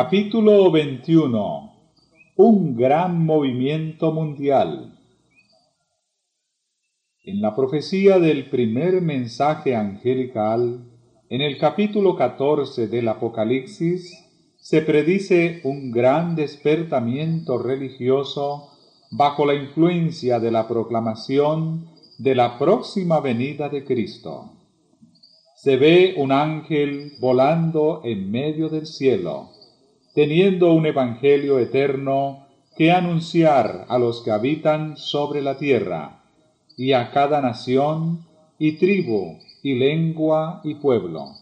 Capítulo 21 Un gran movimiento mundial. En la profecía del primer mensaje angelical, en el capítulo 14 del Apocalipsis, se predice un gran despertamiento religioso bajo la influencia de la proclamación de la próxima venida de Cristo. Se ve un ángel volando en medio del cielo, teniendo un evangelio eterno que anunciar a los que habitan sobre la tierra, y a cada nación, y tribu, y lengua, y pueblo.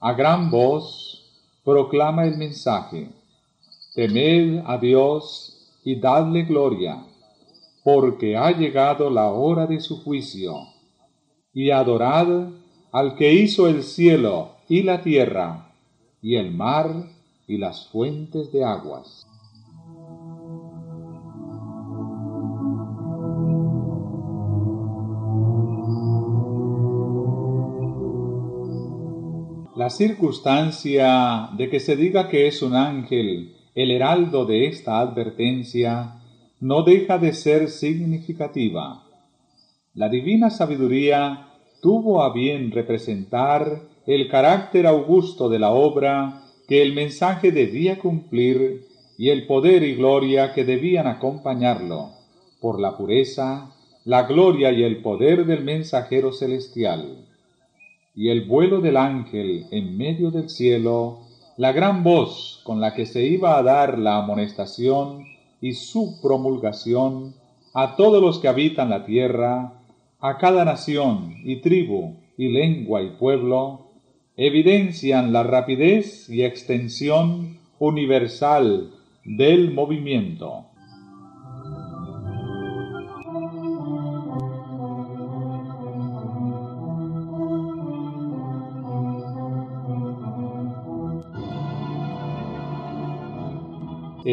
A gran voz proclama el mensaje, temed a Dios y dadle gloria, porque ha llegado la hora de su juicio, y adorad al que hizo el cielo y la tierra, y el mar y las fuentes de aguas. La circunstancia de que se diga que es un ángel el heraldo de esta advertencia no deja de ser significativa. La divina sabiduría tuvo a bien representar el carácter augusto de la obra que el mensaje debía cumplir y el poder y gloria que debían acompañarlo, por la pureza, la gloria y el poder del mensajero celestial. Y el vuelo del ángel en medio del cielo la gran voz con la que se iba a dar la amonestación y su promulgación a todos los que habitan la tierra, a cada nación y tribu y lengua y pueblo, evidencian la rapidez y extensión universal del movimiento.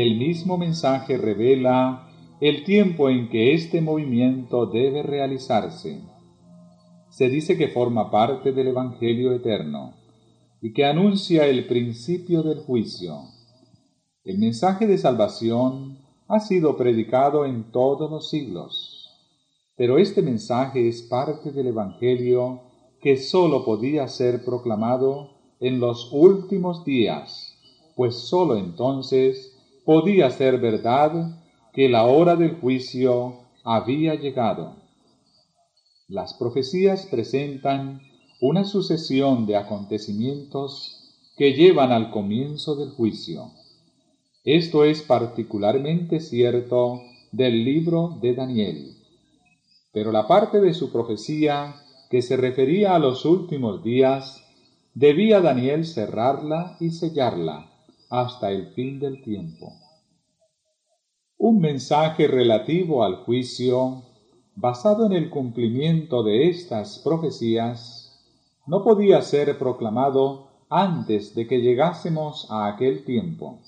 el mismo mensaje revela el tiempo en que este movimiento debe realizarse. Se dice que forma parte del Evangelio eterno y que anuncia el principio del juicio. El mensaje de salvación ha sido predicado en todos los siglos, pero este mensaje es parte del Evangelio que sólo podía ser proclamado en los últimos días, pues sólo entonces podía ser verdad que la hora del juicio había llegado. Las profecías presentan una sucesión de acontecimientos que llevan al comienzo del juicio. Esto es particularmente cierto del libro de Daniel. Pero la parte de su profecía que se refería a los últimos días, debía Daniel cerrarla y sellarla hasta el fin del tiempo. Un mensaje relativo al juicio, basado en el cumplimiento de estas profecías, no podía ser proclamado antes de que llegásemos a aquel tiempo.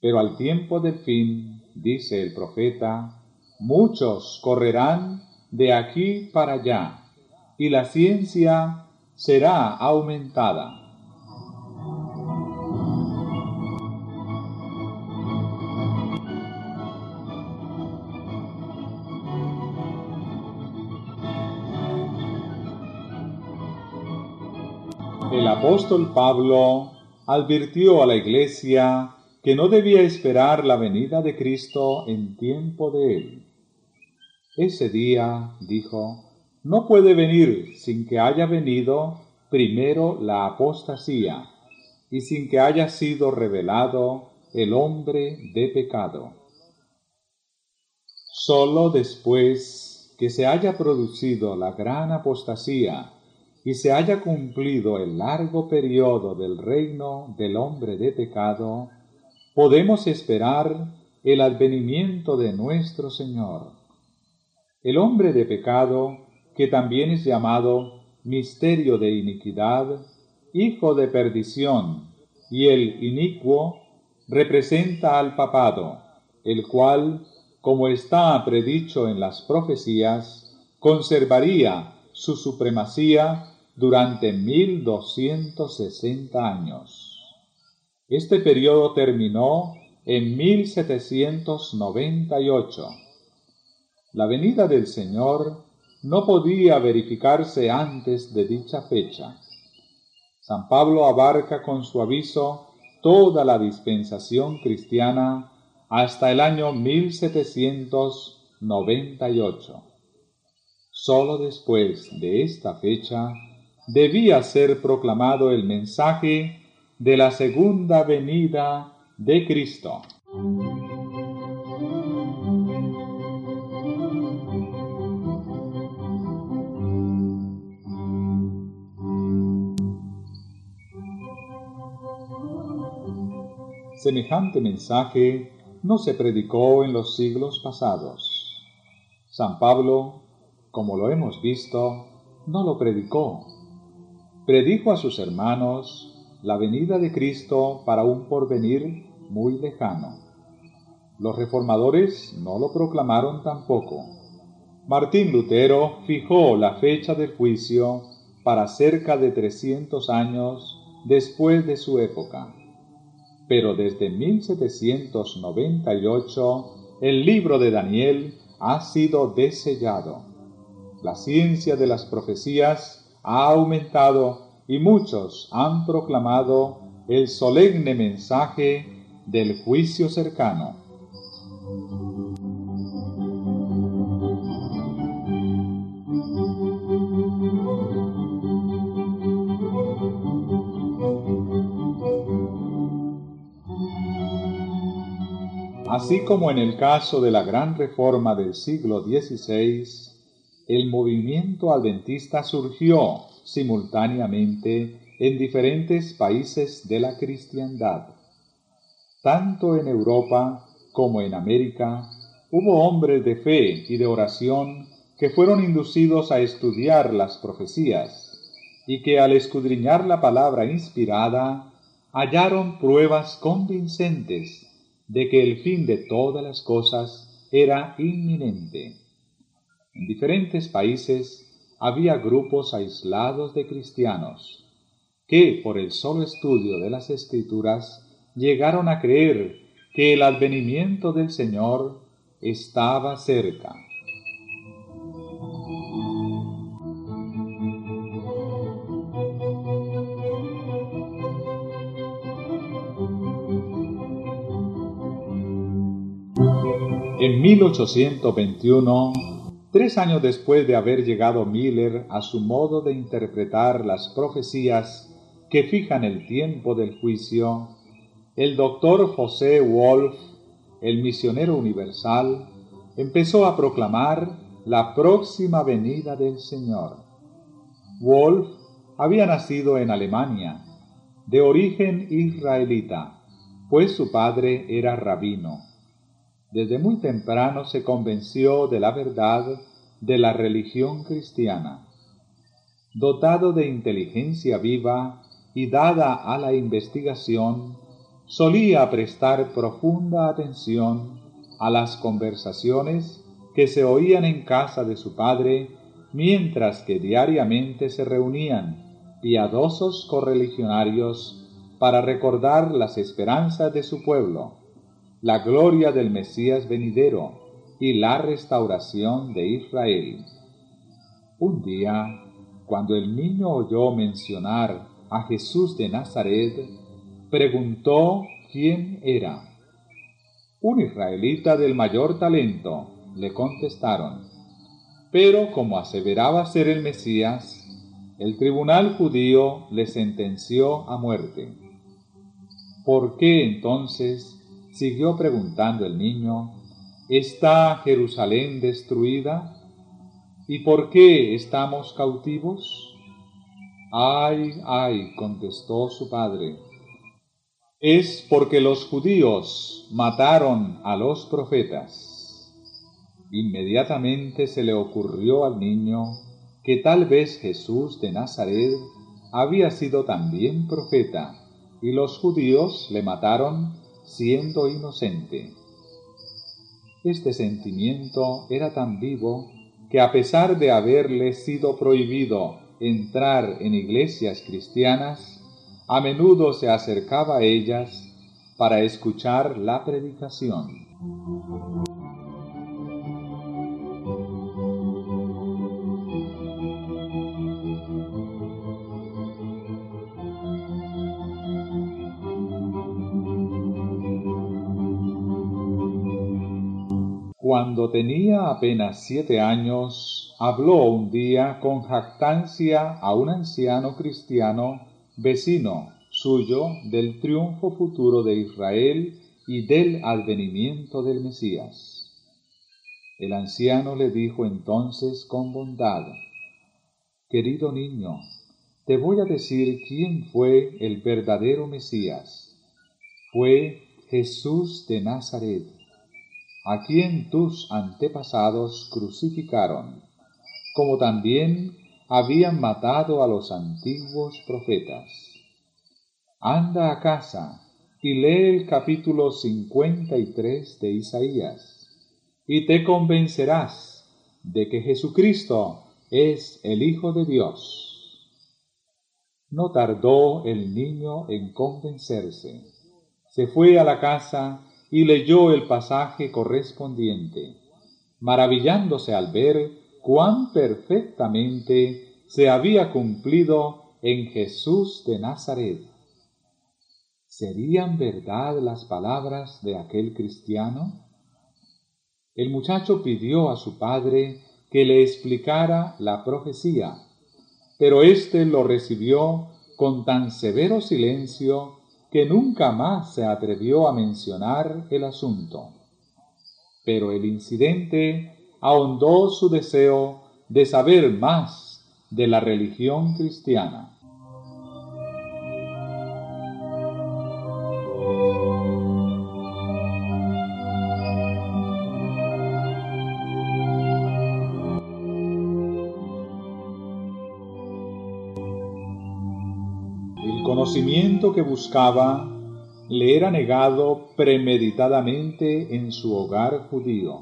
Pero al tiempo del fin, dice el profeta, muchos correrán de aquí para allá, y la ciencia será aumentada. Apóstol Pablo advirtió a la iglesia que no debía esperar la venida de Cristo en tiempo de él. Ese día, dijo, no puede venir sin que haya venido primero la apostasía y sin que haya sido revelado el hombre de pecado. Solo después que se haya producido la gran apostasía y se haya cumplido el largo periodo del reino del hombre de pecado, podemos esperar el advenimiento de nuestro Señor. El hombre de pecado, que también es llamado misterio de iniquidad, hijo de perdición, y el inicuo, representa al papado, el cual, como está predicho en las profecías, conservaría su supremacía durante mil doscientos sesenta años. Este periodo terminó en 1798. La venida del Señor no podía verificarse antes de dicha fecha. San Pablo abarca con su aviso toda la dispensación cristiana hasta el año 1798. Solo después de esta fecha debía ser proclamado el mensaje de la segunda venida de Cristo. Semejante mensaje no se predicó en los siglos pasados. San Pablo, como lo hemos visto, no lo predicó. Predijo a sus hermanos la venida de Cristo para un porvenir muy lejano. Los reformadores no lo proclamaron tampoco. Martín Lutero fijó la fecha del juicio para cerca de 300 años después de su época pero desde 1798 el libro de Daniel ha sido desellado. La ciencia de las profecías ha aumentado y muchos han proclamado el solemne mensaje del juicio cercano. Así como en el caso de la gran reforma del siglo XVI, el movimiento adventista surgió simultáneamente en diferentes países de la cristiandad. Tanto en Europa como en América hubo hombres de fe y de oración que fueron inducidos a estudiar las profecías y que al escudriñar la palabra inspirada hallaron pruebas convincentes de que el fin de todas las cosas era inminente. En diferentes países había grupos aislados de cristianos que, por el solo estudio de las escrituras, llegaron a creer que el advenimiento del Señor estaba cerca. En 1821, tres años después de haber llegado Miller a su modo de interpretar las profecías que fijan el tiempo del juicio, el doctor José Wolf, el misionero universal, empezó a proclamar la próxima venida del Señor. Wolf había nacido en Alemania, de origen israelita, pues su padre era rabino desde muy temprano se convenció de la verdad de la religión cristiana. Dotado de inteligencia viva y dada a la investigación, solía prestar profunda atención a las conversaciones que se oían en casa de su padre mientras que diariamente se reunían piadosos correligionarios para recordar las esperanzas de su pueblo la gloria del Mesías venidero y la restauración de Israel. Un día, cuando el niño oyó mencionar a Jesús de Nazaret, preguntó quién era. Un israelita del mayor talento, le contestaron. Pero como aseveraba ser el Mesías, el tribunal judío le sentenció a muerte. ¿Por qué entonces Siguió preguntando el niño, ¿está Jerusalén destruida? ¿Y por qué estamos cautivos? Ay, ay, contestó su padre, es porque los judíos mataron a los profetas. Inmediatamente se le ocurrió al niño que tal vez Jesús de Nazaret había sido también profeta, y los judíos le mataron siendo inocente. Este sentimiento era tan vivo que a pesar de haberle sido prohibido entrar en iglesias cristianas, a menudo se acercaba a ellas para escuchar la predicación. Cuando tenía apenas siete años, habló un día con jactancia a un anciano cristiano vecino suyo del triunfo futuro de Israel y del advenimiento del Mesías. El anciano le dijo entonces con bondad, Querido niño, te voy a decir quién fue el verdadero Mesías. Fue Jesús de Nazaret, a quien tus antepasados crucificaron, como también habían matado a los antiguos profetas Anda a casa y lee el capítulo 53 de Isaías, y te convencerás de que Jesucristo es el Hijo de Dios. No tardó el niño en convencerse. Se fue a la casa y leyó el pasaje correspondiente, maravillándose al ver cuán perfectamente se había cumplido en Jesús de Nazaret ¿Serían verdad las palabras de aquel cristiano? El muchacho pidió a su padre que le explicara la profecía, pero éste lo recibió con tan severo silencio que nunca más se atrevió a mencionar el asunto. Pero el incidente ahondó su deseo de saber más de la religión cristiana. Que buscaba le era negado premeditadamente en su hogar judío.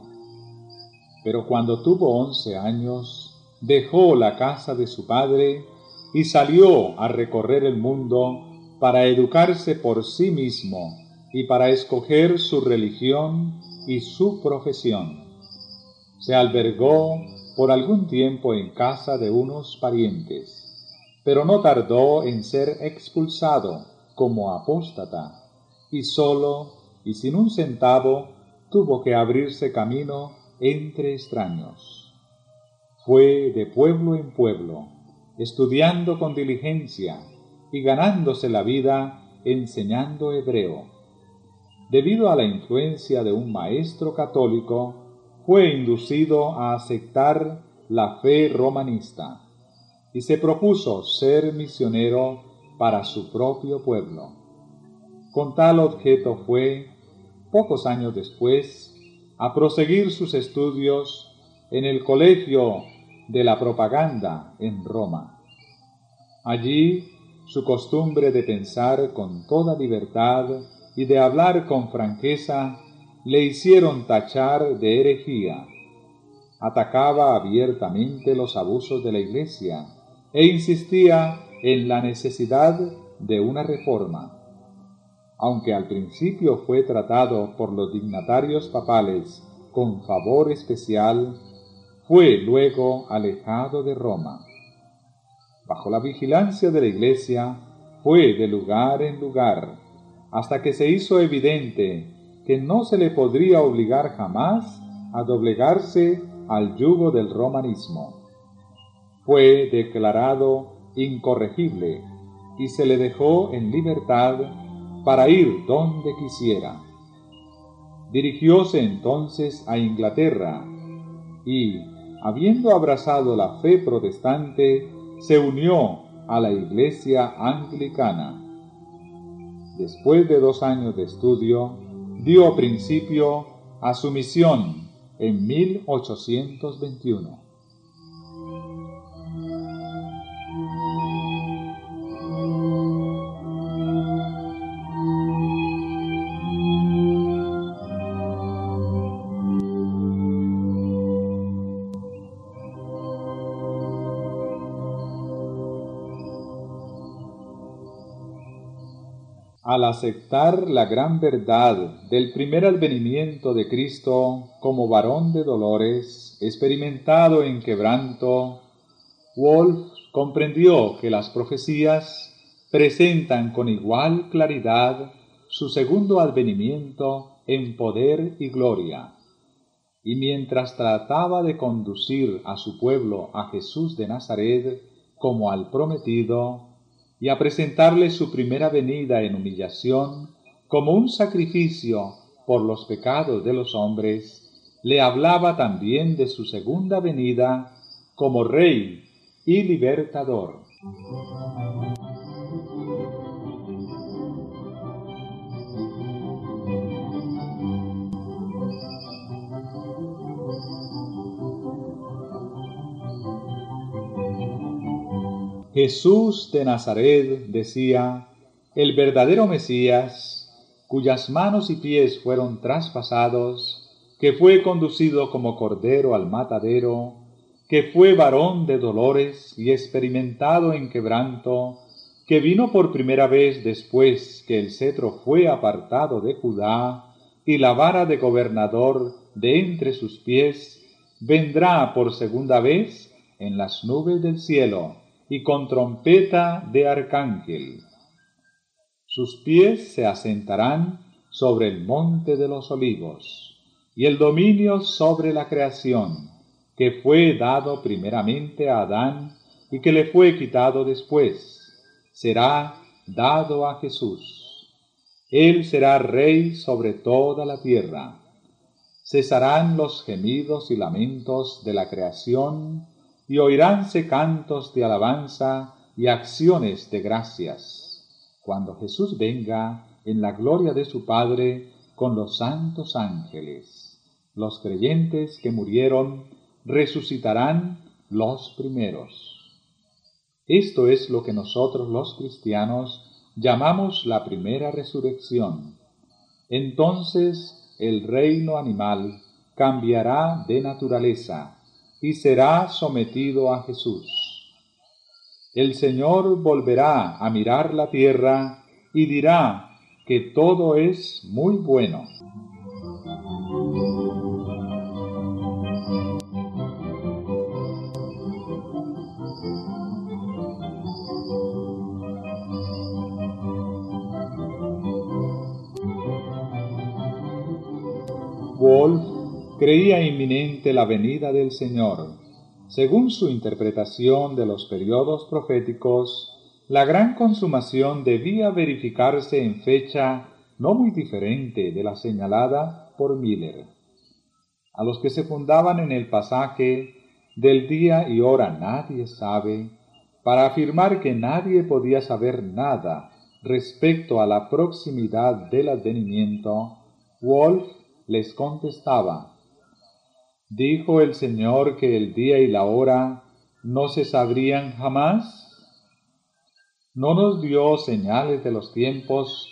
Pero cuando tuvo once años, dejó la casa de su padre y salió a recorrer el mundo para educarse por sí mismo y para escoger su religión y su profesión. Se albergó por algún tiempo en casa de unos parientes pero no tardó en ser expulsado como apóstata, y solo y sin un centavo tuvo que abrirse camino entre extraños. Fue de pueblo en pueblo, estudiando con diligencia y ganándose la vida enseñando hebreo. Debido a la influencia de un maestro católico, fue inducido a aceptar la fe romanista y se propuso ser misionero para su propio pueblo. Con tal objeto fue, pocos años después, a proseguir sus estudios en el Colegio de la Propaganda en Roma. Allí su costumbre de pensar con toda libertad y de hablar con franqueza le hicieron tachar de herejía. Atacaba abiertamente los abusos de la Iglesia e insistía en la necesidad de una reforma. Aunque al principio fue tratado por los dignatarios papales con favor especial, fue luego alejado de Roma. Bajo la vigilancia de la Iglesia, fue de lugar en lugar, hasta que se hizo evidente que no se le podría obligar jamás a doblegarse al yugo del romanismo fue declarado incorregible y se le dejó en libertad para ir donde quisiera. Dirigióse entonces a Inglaterra y, habiendo abrazado la fe protestante, se unió a la iglesia anglicana. Después de dos años de estudio, dio principio a su misión en 1821. Al aceptar la gran verdad del primer advenimiento de Cristo como varón de dolores, experimentado en quebranto, Wolf comprendió que las profecías presentan con igual claridad su segundo advenimiento en poder y gloria. Y mientras trataba de conducir a su pueblo a Jesús de Nazaret como al prometido, y a presentarle su primera venida en humillación como un sacrificio por los pecados de los hombres, le hablaba también de su segunda venida como Rey y Libertador. Jesús de Nazaret decía, el verdadero Mesías, cuyas manos y pies fueron traspasados, que fue conducido como cordero al matadero, que fue varón de dolores y experimentado en quebranto, que vino por primera vez después que el cetro fue apartado de Judá y la vara de gobernador de entre sus pies, vendrá por segunda vez en las nubes del cielo y con trompeta de arcángel. Sus pies se asentarán sobre el monte de los olivos, y el dominio sobre la creación, que fue dado primeramente a Adán y que le fue quitado después, será dado a Jesús. Él será rey sobre toda la tierra. Cesarán los gemidos y lamentos de la creación y oiránse cantos de alabanza y acciones de gracias, cuando Jesús venga en la gloria de su Padre con los santos ángeles. Los creyentes que murieron resucitarán los primeros. Esto es lo que nosotros los cristianos llamamos la primera resurrección. Entonces el reino animal cambiará de naturaleza y será sometido a Jesús. El Señor volverá a mirar la tierra y dirá que todo es muy bueno. Creía inminente la venida del Señor. Según su interpretación de los periodos proféticos, la gran consumación debía verificarse en fecha no muy diferente de la señalada por Miller. A los que se fundaban en el pasaje del día y hora nadie sabe, para afirmar que nadie podía saber nada respecto a la proximidad del advenimiento, Wolf les contestaba, ¿Dijo el Señor que el día y la hora no se sabrían jamás? ¿No nos dio señales de los tiempos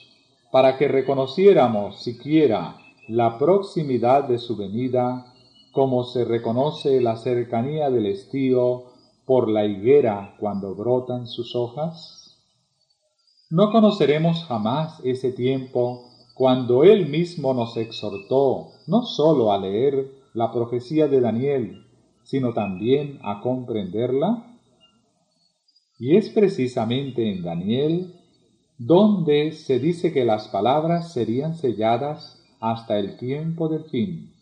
para que reconociéramos siquiera la proximidad de su venida, como se reconoce la cercanía del estío por la higuera cuando brotan sus hojas? No conoceremos jamás ese tiempo cuando Él mismo nos exhortó no sólo a leer la profecía de Daniel, sino también a comprenderla? Y es precisamente en Daniel donde se dice que las palabras serían selladas hasta el tiempo del fin,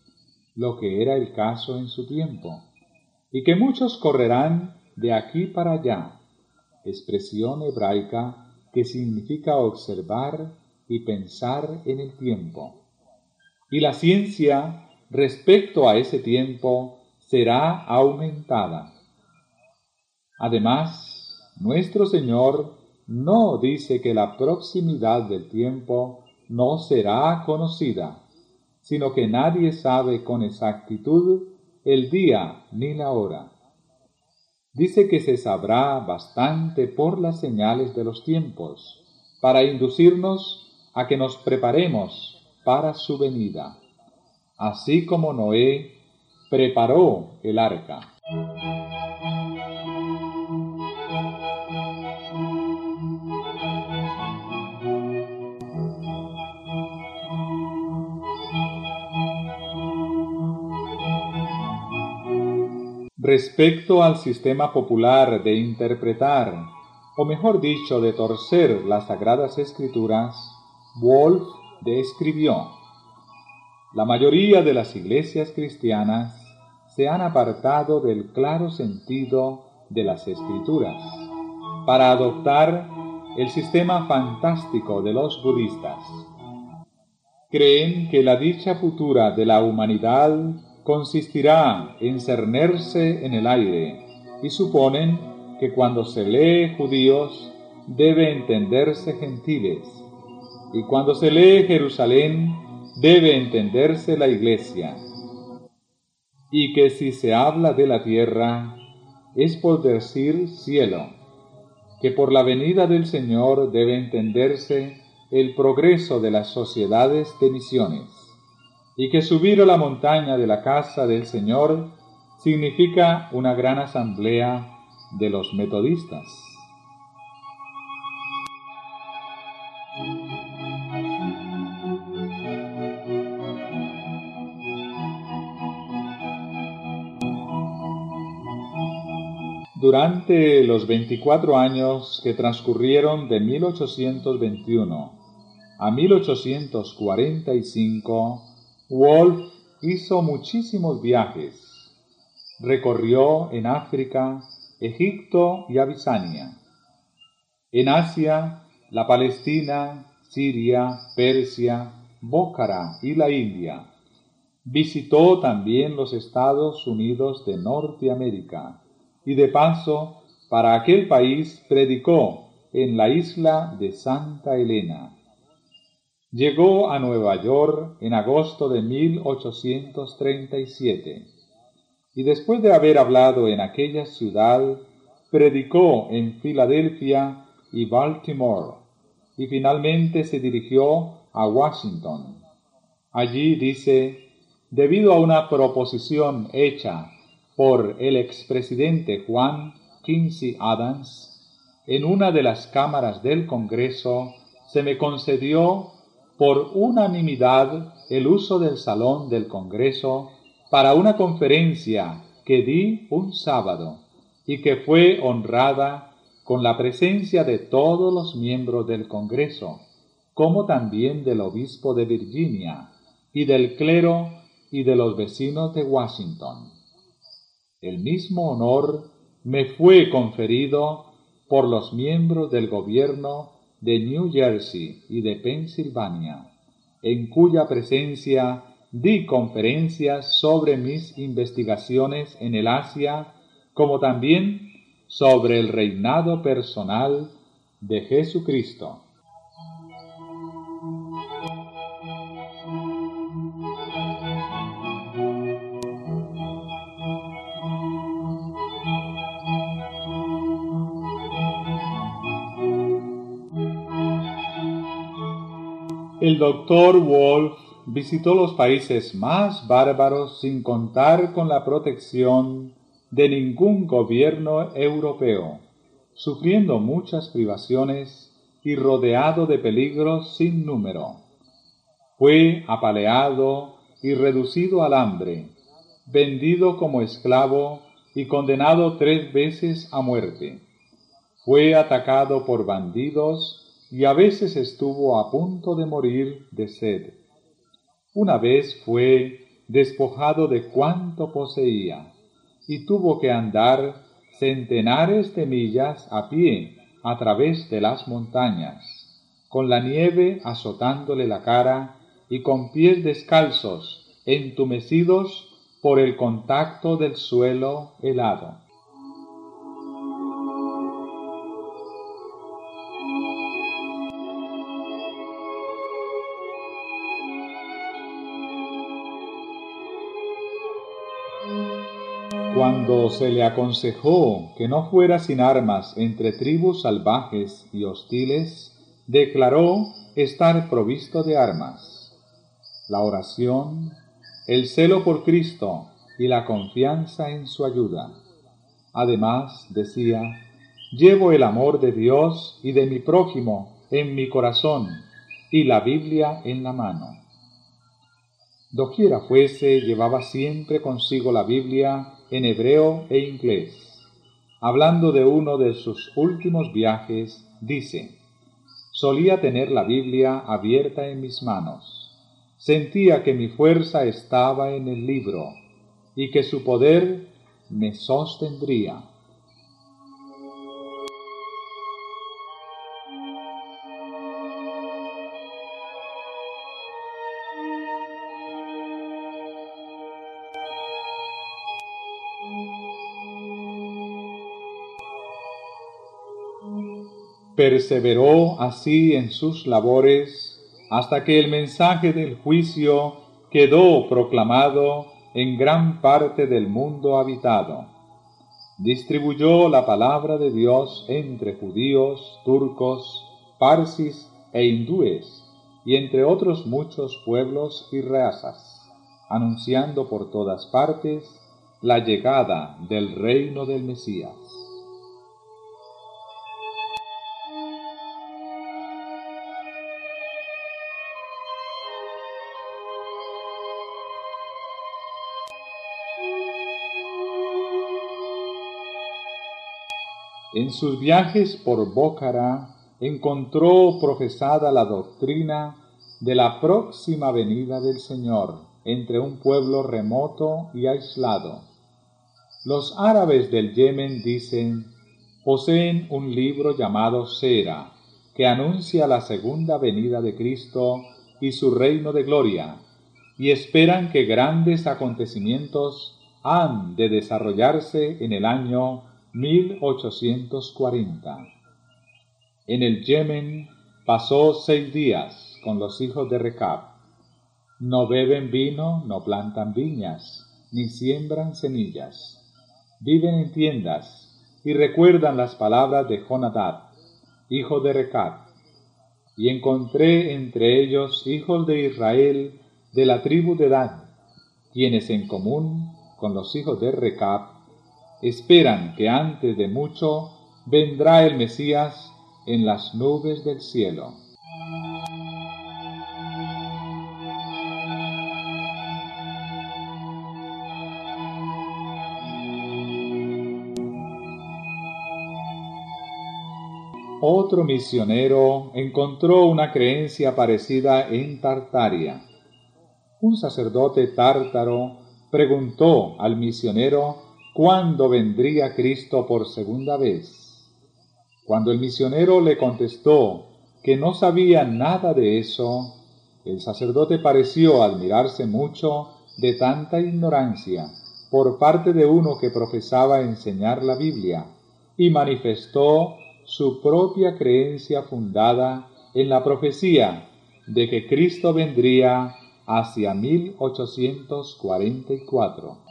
lo que era el caso en su tiempo, y que muchos correrán de aquí para allá, expresión hebraica que significa observar y pensar en el tiempo. Y la ciencia respecto a ese tiempo será aumentada. Además, nuestro Señor no dice que la proximidad del tiempo no será conocida, sino que nadie sabe con exactitud el día ni la hora. Dice que se sabrá bastante por las señales de los tiempos, para inducirnos a que nos preparemos para su venida así como Noé preparó el arca. Respecto al sistema popular de interpretar, o mejor dicho, de torcer las sagradas escrituras, Wolf describió la mayoría de las iglesias cristianas se han apartado del claro sentido de las escrituras para adoptar el sistema fantástico de los budistas. Creen que la dicha futura de la humanidad consistirá en cernerse en el aire y suponen que cuando se lee judíos debe entenderse gentiles y cuando se lee Jerusalén debe entenderse la iglesia y que si se habla de la tierra es por decir cielo que por la venida del Señor debe entenderse el progreso de las sociedades de misiones, y que subir a la montaña de la casa del Señor significa una gran asamblea de los metodistas. Durante los 24 años que transcurrieron de 1821 a 1845, Wolf hizo muchísimos viajes. Recorrió en África, Egipto y Abisania. En Asia, la Palestina, Siria, Persia, Bócara y la India. Visitó también los Estados Unidos de Norteamérica y de paso para aquel país predicó en la isla de Santa Elena. Llegó a Nueva York en agosto de 1837 y después de haber hablado en aquella ciudad, predicó en Filadelfia y Baltimore y finalmente se dirigió a Washington. Allí dice, debido a una proposición hecha por el expresidente Juan Quincy Adams, en una de las cámaras del Congreso se me concedió por unanimidad el uso del salón del Congreso para una conferencia que di un sábado y que fue honrada con la presencia de todos los miembros del Congreso, como también del obispo de Virginia y del clero y de los vecinos de Washington. El mismo honor me fue conferido por los miembros del gobierno de New Jersey y de Pensilvania, en cuya presencia di conferencias sobre mis investigaciones en el Asia, como también sobre el reinado personal de Jesucristo. El doctor Wolf visitó los países más bárbaros sin contar con la protección de ningún gobierno europeo, sufriendo muchas privaciones y rodeado de peligros sin número. Fue apaleado y reducido al hambre, vendido como esclavo y condenado tres veces a muerte. Fue atacado por bandidos y a veces estuvo a punto de morir de sed. Una vez fue despojado de cuanto poseía y tuvo que andar centenares de millas a pie a través de las montañas, con la nieve azotándole la cara y con pies descalzos, entumecidos por el contacto del suelo helado. Cuando se le aconsejó que no fuera sin armas entre tribus salvajes y hostiles, declaró estar provisto de armas. La oración, el celo por Cristo y la confianza en su ayuda. Además, decía, llevo el amor de Dios y de mi prójimo en mi corazón y la Biblia en la mano. Doquiera fuese, llevaba siempre consigo la Biblia en hebreo e inglés. Hablando de uno de sus últimos viajes, dice, solía tener la Biblia abierta en mis manos. Sentía que mi fuerza estaba en el libro y que su poder me sostendría. Perseveró así en sus labores hasta que el mensaje del juicio quedó proclamado en gran parte del mundo habitado. Distribuyó la palabra de Dios entre judíos, turcos, parsis e hindúes, y entre otros muchos pueblos y razas, anunciando por todas partes la llegada del reino del Mesías. En sus viajes por Bócara encontró profesada la doctrina de la próxima venida del Señor entre un pueblo remoto y aislado. Los árabes del Yemen dicen, poseen un libro llamado Sera, que anuncia la segunda venida de Cristo y su reino de gloria, y esperan que grandes acontecimientos han de desarrollarse en el año 1840. En el Yemen pasó seis días con los hijos de Recab. No beben vino, no plantan viñas, ni siembran semillas. Viven en tiendas y recuerdan las palabras de Jonadab, hijo de Recab. Y encontré entre ellos hijos de Israel de la tribu de Dan, quienes en común con los hijos de Recab esperan que antes de mucho vendrá el Mesías en las nubes del cielo. Otro misionero encontró una creencia parecida en Tartaria. Un sacerdote tártaro preguntó al misionero ¿cuándo vendría Cristo por segunda vez? Cuando el misionero le contestó que no sabía nada de eso, el sacerdote pareció admirarse mucho de tanta ignorancia por parte de uno que profesaba enseñar la Biblia y manifestó su propia creencia fundada en la profecía de que Cristo vendría hacia 1844.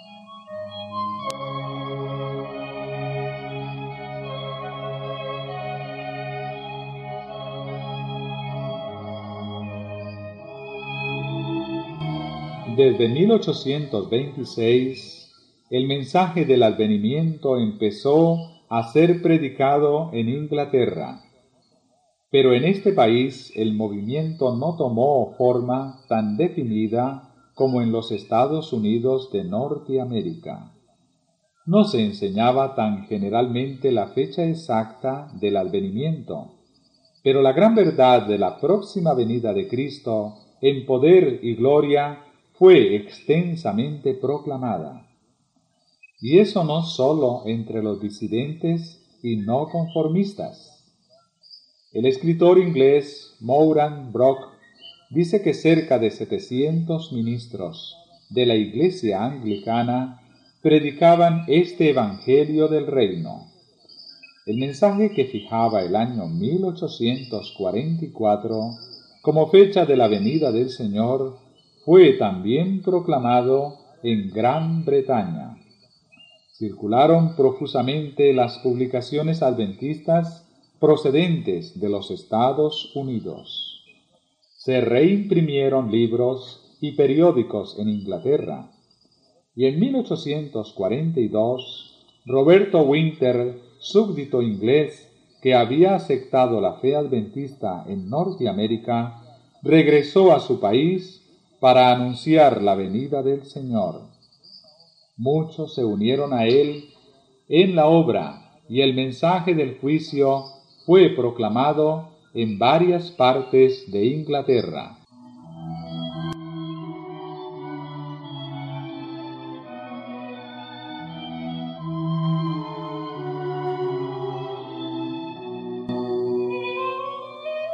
Desde 1826, el mensaje del advenimiento empezó a ser predicado en Inglaterra, pero en este país el movimiento no tomó forma tan definida como en los Estados Unidos de Norteamérica. No se enseñaba tan generalmente la fecha exacta del advenimiento, pero la gran verdad de la próxima venida de Cristo en poder y gloria fue extensamente proclamada. Y eso no sólo entre los disidentes y no conformistas. El escritor inglés Moran Brock dice que cerca de 700 ministros de la Iglesia anglicana predicaban este Evangelio del Reino. El mensaje que fijaba el año 1844 como fecha de la venida del Señor fue también proclamado en Gran Bretaña. Circularon profusamente las publicaciones adventistas procedentes de los Estados Unidos. Se reimprimieron libros y periódicos en Inglaterra. Y en 1842, Roberto Winter, súbdito inglés que había aceptado la fe adventista en Norteamérica, regresó a su país para anunciar la venida del Señor. Muchos se unieron a él en la obra y el mensaje del juicio fue proclamado en varias partes de Inglaterra.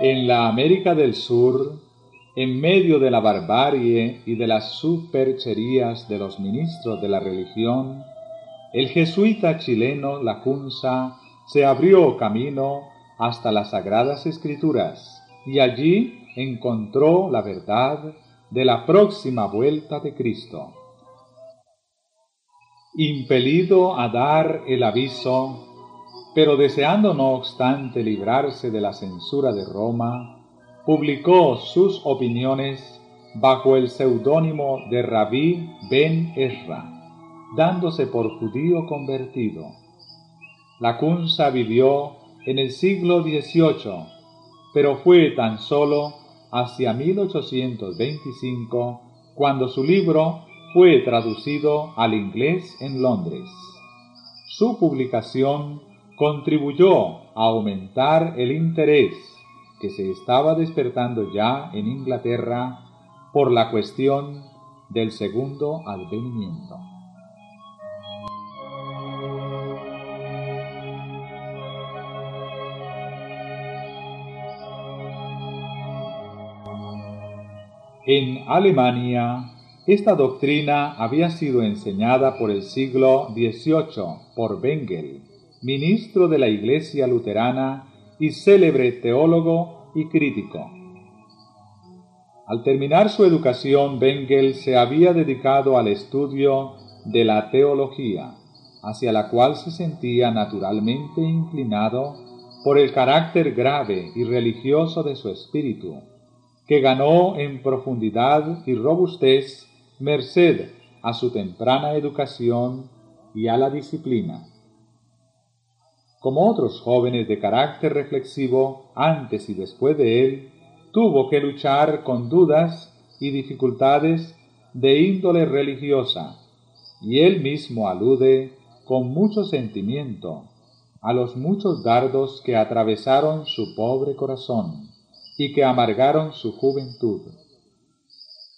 En la América del Sur, en medio de la barbarie y de las supercherías de los ministros de la religión, el jesuita chileno Lacunza se abrió camino hasta las sagradas escrituras y allí encontró la verdad de la próxima vuelta de Cristo. Impelido a dar el aviso pero deseando no obstante librarse de la censura de Roma, publicó sus opiniones bajo el seudónimo de Rabí Ben Ezra, dándose por judío convertido. La Cunza vivió en el siglo XVIII, pero fue tan solo hacia 1825 cuando su libro fue traducido al inglés en Londres. Su publicación contribuyó a aumentar el interés que se estaba despertando ya en Inglaterra por la cuestión del segundo advenimiento. En Alemania, esta doctrina había sido enseñada por el siglo XVIII por Bengel ministro de la Iglesia luterana y célebre teólogo y crítico. Al terminar su educación, Bengel se había dedicado al estudio de la teología, hacia la cual se sentía naturalmente inclinado por el carácter grave y religioso de su espíritu, que ganó en profundidad y robustez merced a su temprana educación y a la disciplina. Como otros jóvenes de carácter reflexivo antes y después de él, tuvo que luchar con dudas y dificultades de índole religiosa, y él mismo alude con mucho sentimiento a los muchos dardos que atravesaron su pobre corazón y que amargaron su juventud.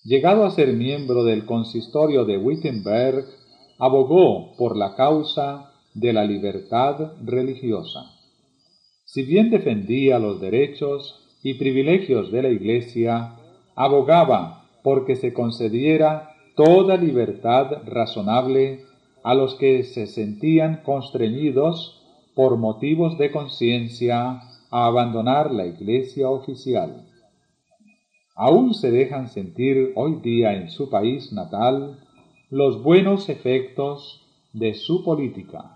Llegado a ser miembro del consistorio de Wittenberg, abogó por la causa de la libertad religiosa. Si bien defendía los derechos y privilegios de la Iglesia, abogaba porque se concediera toda libertad razonable a los que se sentían constreñidos por motivos de conciencia a abandonar la Iglesia oficial. Aún se dejan sentir hoy día en su país natal los buenos efectos de su política.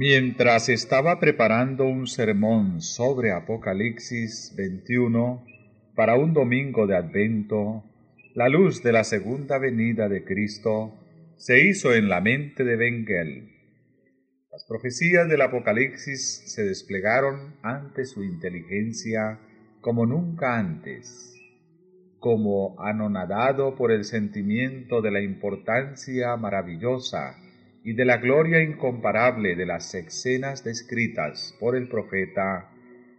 Mientras estaba preparando un sermón sobre Apocalipsis 21 para un domingo de Advento, la luz de la segunda venida de Cristo se hizo en la mente de Bengel. Las profecías del Apocalipsis se desplegaron ante su inteligencia como nunca antes. Como anonadado por el sentimiento de la importancia maravillosa y de la gloria incomparable de las escenas descritas por el profeta,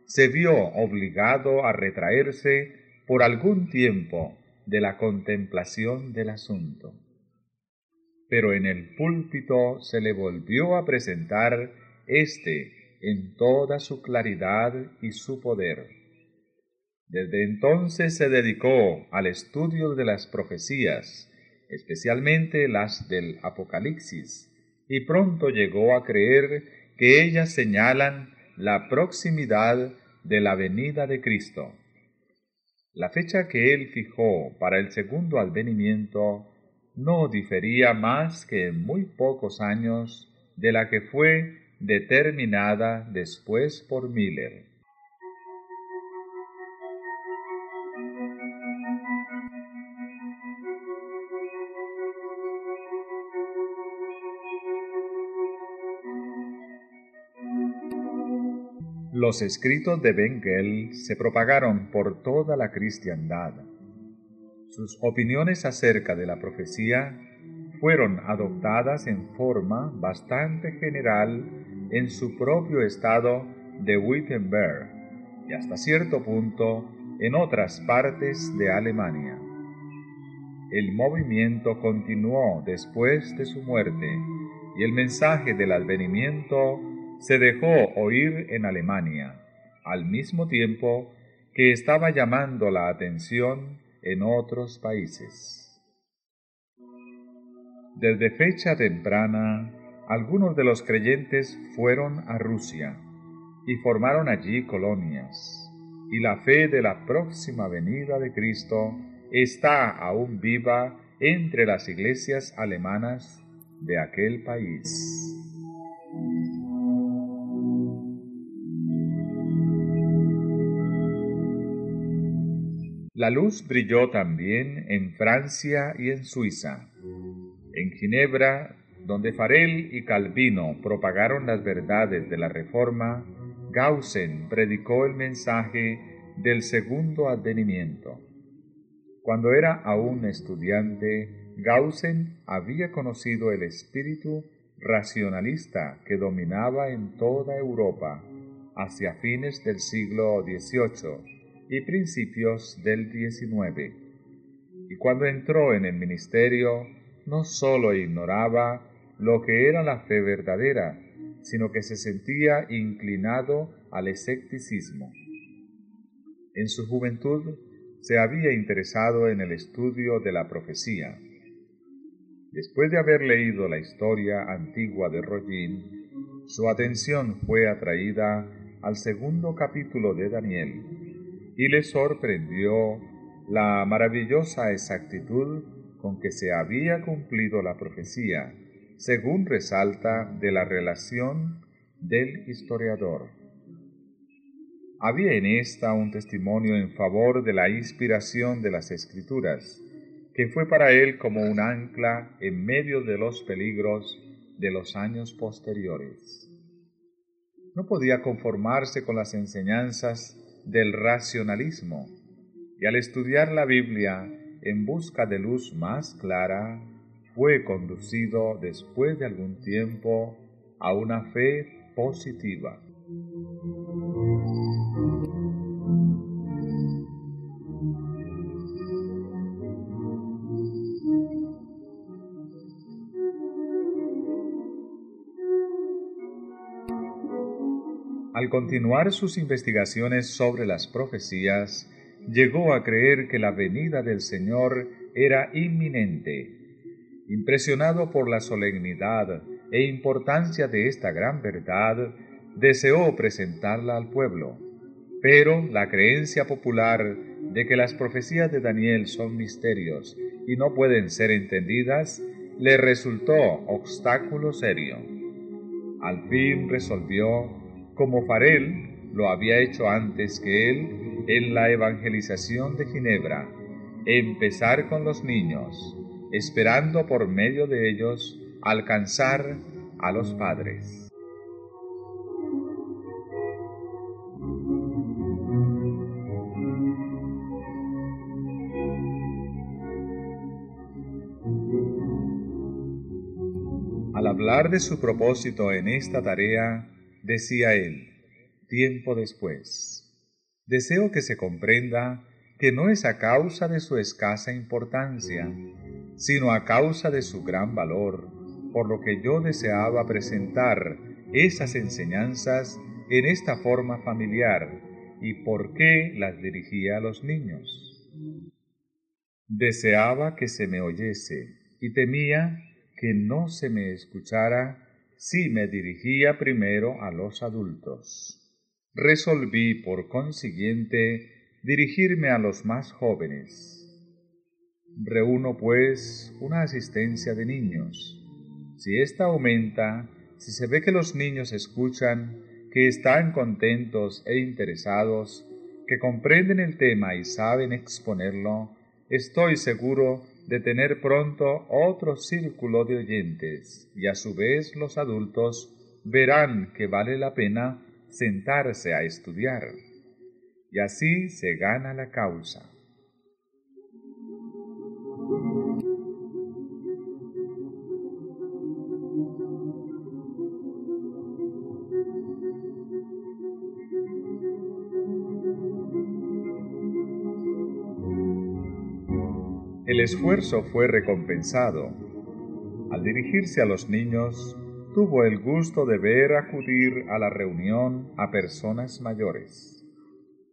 se vio obligado a retraerse por algún tiempo de la contemplación del asunto. Pero en el púlpito se le volvió a presentar éste en toda su claridad y su poder. Desde entonces se dedicó al estudio de las profecías, especialmente las del Apocalipsis, y pronto llegó a creer que ellas señalan la proximidad de la venida de Cristo. La fecha que él fijó para el segundo advenimiento no difería más que en muy pocos años de la que fue determinada después por Miller. Los escritos de Bengel se propagaron por toda la cristiandad. Sus opiniones acerca de la profecía fueron adoptadas en forma bastante general en su propio estado de Wittenberg y hasta cierto punto en otras partes de Alemania. El movimiento continuó después de su muerte y el mensaje del advenimiento se dejó oír en Alemania, al mismo tiempo que estaba llamando la atención en otros países. Desde fecha temprana, algunos de los creyentes fueron a Rusia y formaron allí colonias, y la fe de la próxima venida de Cristo está aún viva entre las iglesias alemanas de aquel país. La luz brilló también en Francia y en Suiza. En Ginebra, donde Farel y Calvino propagaron las verdades de la Reforma, Gaussen predicó el mensaje del segundo advenimiento. Cuando era aún estudiante, Gaussen había conocido el espíritu racionalista que dominaba en toda Europa hacia fines del siglo XVIII y principios del XIX. Y cuando entró en el ministerio, no sólo ignoraba lo que era la fe verdadera, sino que se sentía inclinado al escepticismo. En su juventud se había interesado en el estudio de la profecía. Después de haber leído la historia antigua de Rollin, su atención fue atraída al segundo capítulo de Daniel, y le sorprendió la maravillosa exactitud con que se había cumplido la profecía, según resalta de la relación del historiador. Había en esta un testimonio en favor de la inspiración de las escrituras, que fue para él como un ancla en medio de los peligros de los años posteriores. No podía conformarse con las enseñanzas del racionalismo y al estudiar la Biblia en busca de luz más clara, fue conducido después de algún tiempo a una fe positiva. Al continuar sus investigaciones sobre las profecías, llegó a creer que la venida del Señor era inminente. Impresionado por la solemnidad e importancia de esta gran verdad, deseó presentarla al pueblo. Pero la creencia popular de que las profecías de Daniel son misterios y no pueden ser entendidas, le resultó obstáculo serio. Al fin resolvió como Farel lo había hecho antes que él en la evangelización de Ginebra, empezar con los niños, esperando por medio de ellos alcanzar a los padres. Al hablar de su propósito en esta tarea, decía él, tiempo después. Deseo que se comprenda que no es a causa de su escasa importancia, sino a causa de su gran valor, por lo que yo deseaba presentar esas enseñanzas en esta forma familiar y por qué las dirigía a los niños. Deseaba que se me oyese y temía que no se me escuchara si me dirigía primero a los adultos. Resolví, por consiguiente, dirigirme a los más jóvenes. Reúno, pues, una asistencia de niños. Si ésta aumenta, si se ve que los niños escuchan, que están contentos e interesados, que comprenden el tema y saben exponerlo, estoy seguro de tener pronto otro círculo de oyentes, y a su vez los adultos verán que vale la pena sentarse a estudiar, y así se gana la causa. Esfuerzo fue recompensado. Al dirigirse a los niños, tuvo el gusto de ver acudir a la reunión a personas mayores.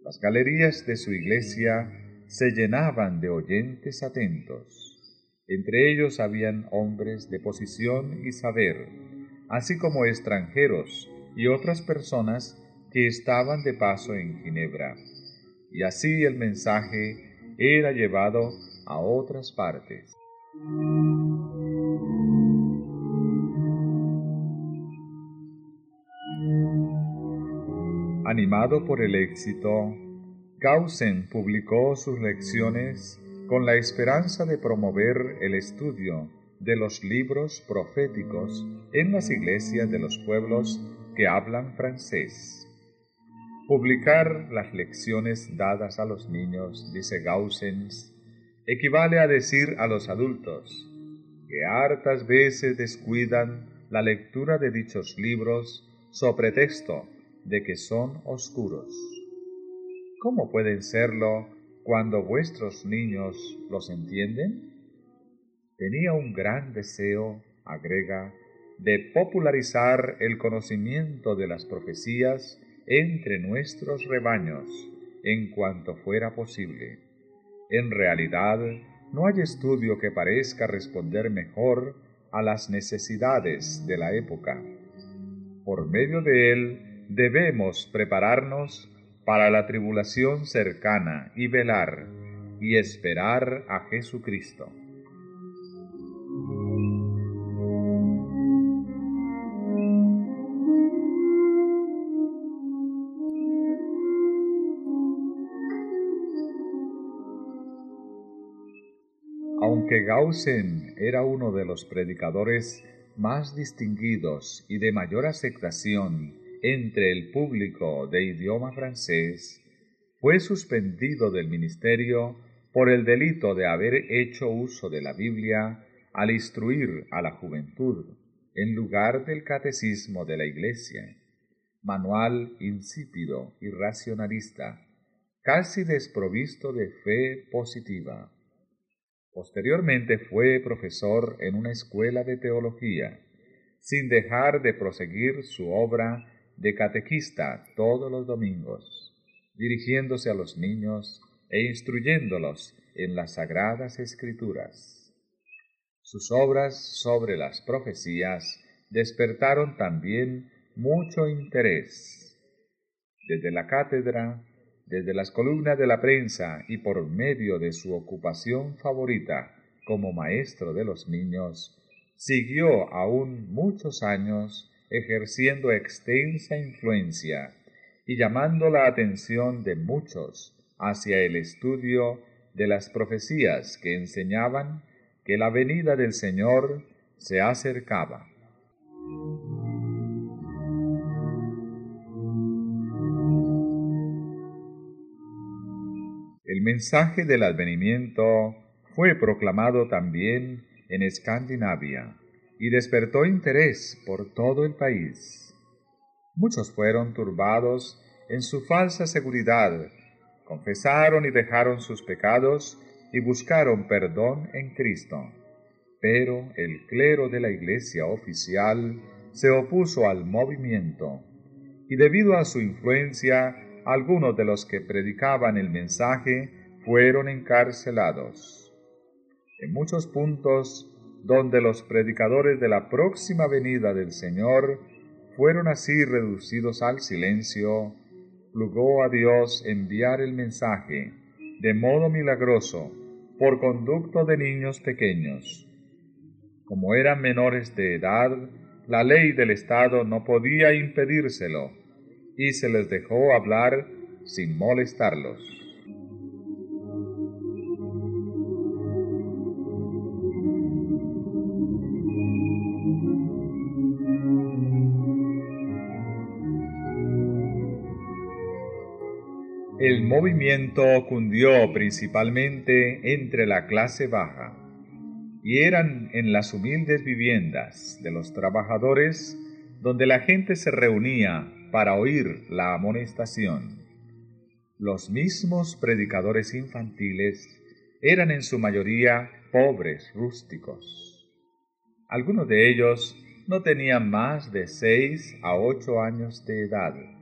Las galerías de su iglesia se llenaban de oyentes atentos. Entre ellos habían hombres de posición y saber, así como extranjeros y otras personas que estaban de paso en Ginebra. Y así el mensaje era llevado a otras partes. Animado por el éxito, Gaussen publicó sus lecciones con la esperanza de promover el estudio de los libros proféticos en las iglesias de los pueblos que hablan francés. Publicar las lecciones dadas a los niños, dice Gaussen, equivale a decir a los adultos que hartas veces descuidan la lectura de dichos libros so pretexto de que son oscuros. ¿Cómo pueden serlo cuando vuestros niños los entienden? Tenía un gran deseo, agrega, de popularizar el conocimiento de las profecías entre nuestros rebaños en cuanto fuera posible. En realidad, no hay estudio que parezca responder mejor a las necesidades de la época. Por medio de él debemos prepararnos para la tribulación cercana y velar y esperar a Jesucristo. Aunque Gaussen era uno de los predicadores más distinguidos y de mayor aceptación entre el público de idioma francés, fue suspendido del ministerio por el delito de haber hecho uso de la Biblia al instruir a la juventud en lugar del catecismo de la Iglesia, manual insípido y racionalista, casi desprovisto de fe positiva. Posteriormente fue profesor en una escuela de teología, sin dejar de proseguir su obra de catequista todos los domingos, dirigiéndose a los niños e instruyéndolos en las sagradas escrituras. Sus obras sobre las profecías despertaron también mucho interés. Desde la cátedra desde las columnas de la prensa y por medio de su ocupación favorita como maestro de los niños, siguió aún muchos años ejerciendo extensa influencia y llamando la atención de muchos hacia el estudio de las profecías que enseñaban que la venida del Señor se acercaba. Mensaje del advenimiento fue proclamado también en Escandinavia y despertó interés por todo el país. Muchos fueron turbados en su falsa seguridad, confesaron y dejaron sus pecados y buscaron perdón en Cristo. Pero el clero de la iglesia oficial se opuso al movimiento y debido a su influencia algunos de los que predicaban el mensaje fueron encarcelados. En muchos puntos donde los predicadores de la próxima venida del Señor fueron así reducidos al silencio, plugó a Dios enviar el mensaje de modo milagroso por conducto de niños pequeños. Como eran menores de edad, la ley del Estado no podía impedírselo, y se les dejó hablar sin molestarlos. Movimiento cundió principalmente entre la clase baja, y eran en las humildes viviendas de los trabajadores donde la gente se reunía para oír la amonestación. Los mismos predicadores infantiles eran en su mayoría pobres rústicos. Algunos de ellos no tenían más de seis a ocho años de edad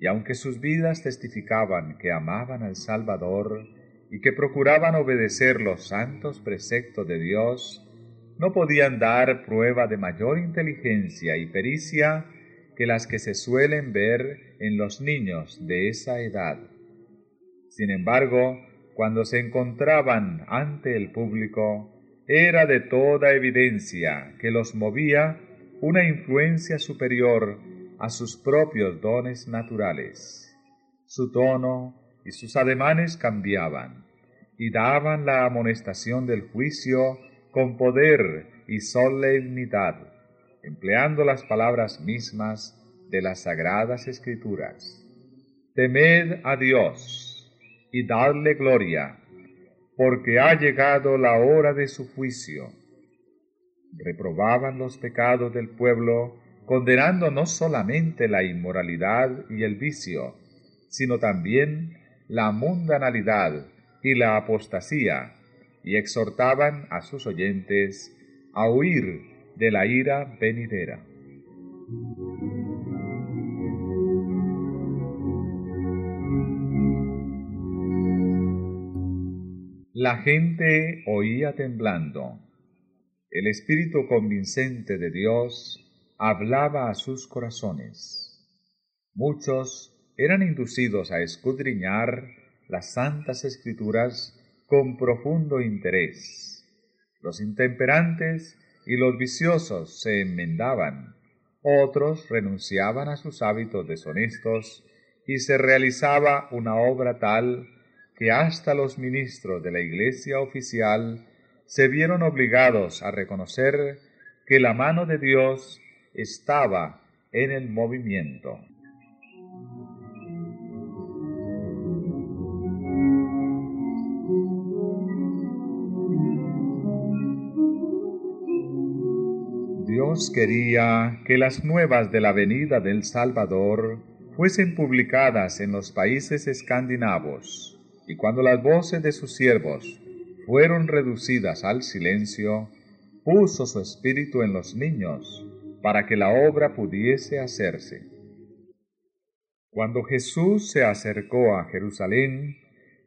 y aunque sus vidas testificaban que amaban al Salvador y que procuraban obedecer los santos preceptos de Dios, no podían dar prueba de mayor inteligencia y pericia que las que se suelen ver en los niños de esa edad. Sin embargo, cuando se encontraban ante el público, era de toda evidencia que los movía una influencia superior a sus propios dones naturales. Su tono y sus ademanes cambiaban, y daban la amonestación del juicio con poder y solemnidad, empleando las palabras mismas de las sagradas escrituras. Temed a Dios y dadle gloria, porque ha llegado la hora de su juicio. Reprobaban los pecados del pueblo condenando no solamente la inmoralidad y el vicio, sino también la mundanalidad y la apostasía, y exhortaban a sus oyentes a huir de la ira venidera. La gente oía temblando. El espíritu convincente de Dios hablaba a sus corazones. Muchos eran inducidos a escudriñar las santas escrituras con profundo interés. Los intemperantes y los viciosos se enmendaban, otros renunciaban a sus hábitos deshonestos y se realizaba una obra tal que hasta los ministros de la iglesia oficial se vieron obligados a reconocer que la mano de Dios estaba en el movimiento. Dios quería que las nuevas de la venida del Salvador fuesen publicadas en los países escandinavos, y cuando las voces de sus siervos fueron reducidas al silencio, puso su espíritu en los niños para que la obra pudiese hacerse. Cuando Jesús se acercó a Jerusalén,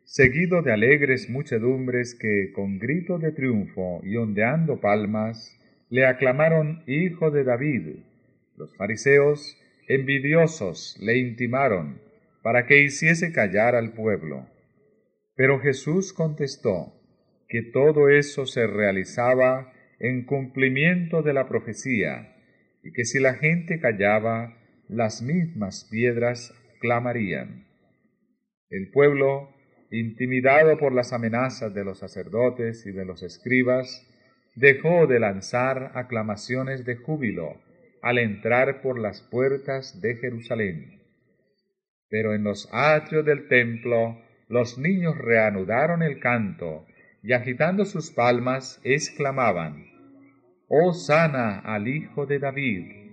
seguido de alegres muchedumbres que, con grito de triunfo y ondeando palmas, le aclamaron Hijo de David, los fariseos, envidiosos, le intimaron para que hiciese callar al pueblo. Pero Jesús contestó que todo eso se realizaba en cumplimiento de la profecía, y que si la gente callaba, las mismas piedras clamarían. El pueblo, intimidado por las amenazas de los sacerdotes y de los escribas, dejó de lanzar aclamaciones de júbilo al entrar por las puertas de Jerusalén. Pero en los atrios del templo los niños reanudaron el canto y agitando sus palmas exclamaban, Oh sana al Hijo de David.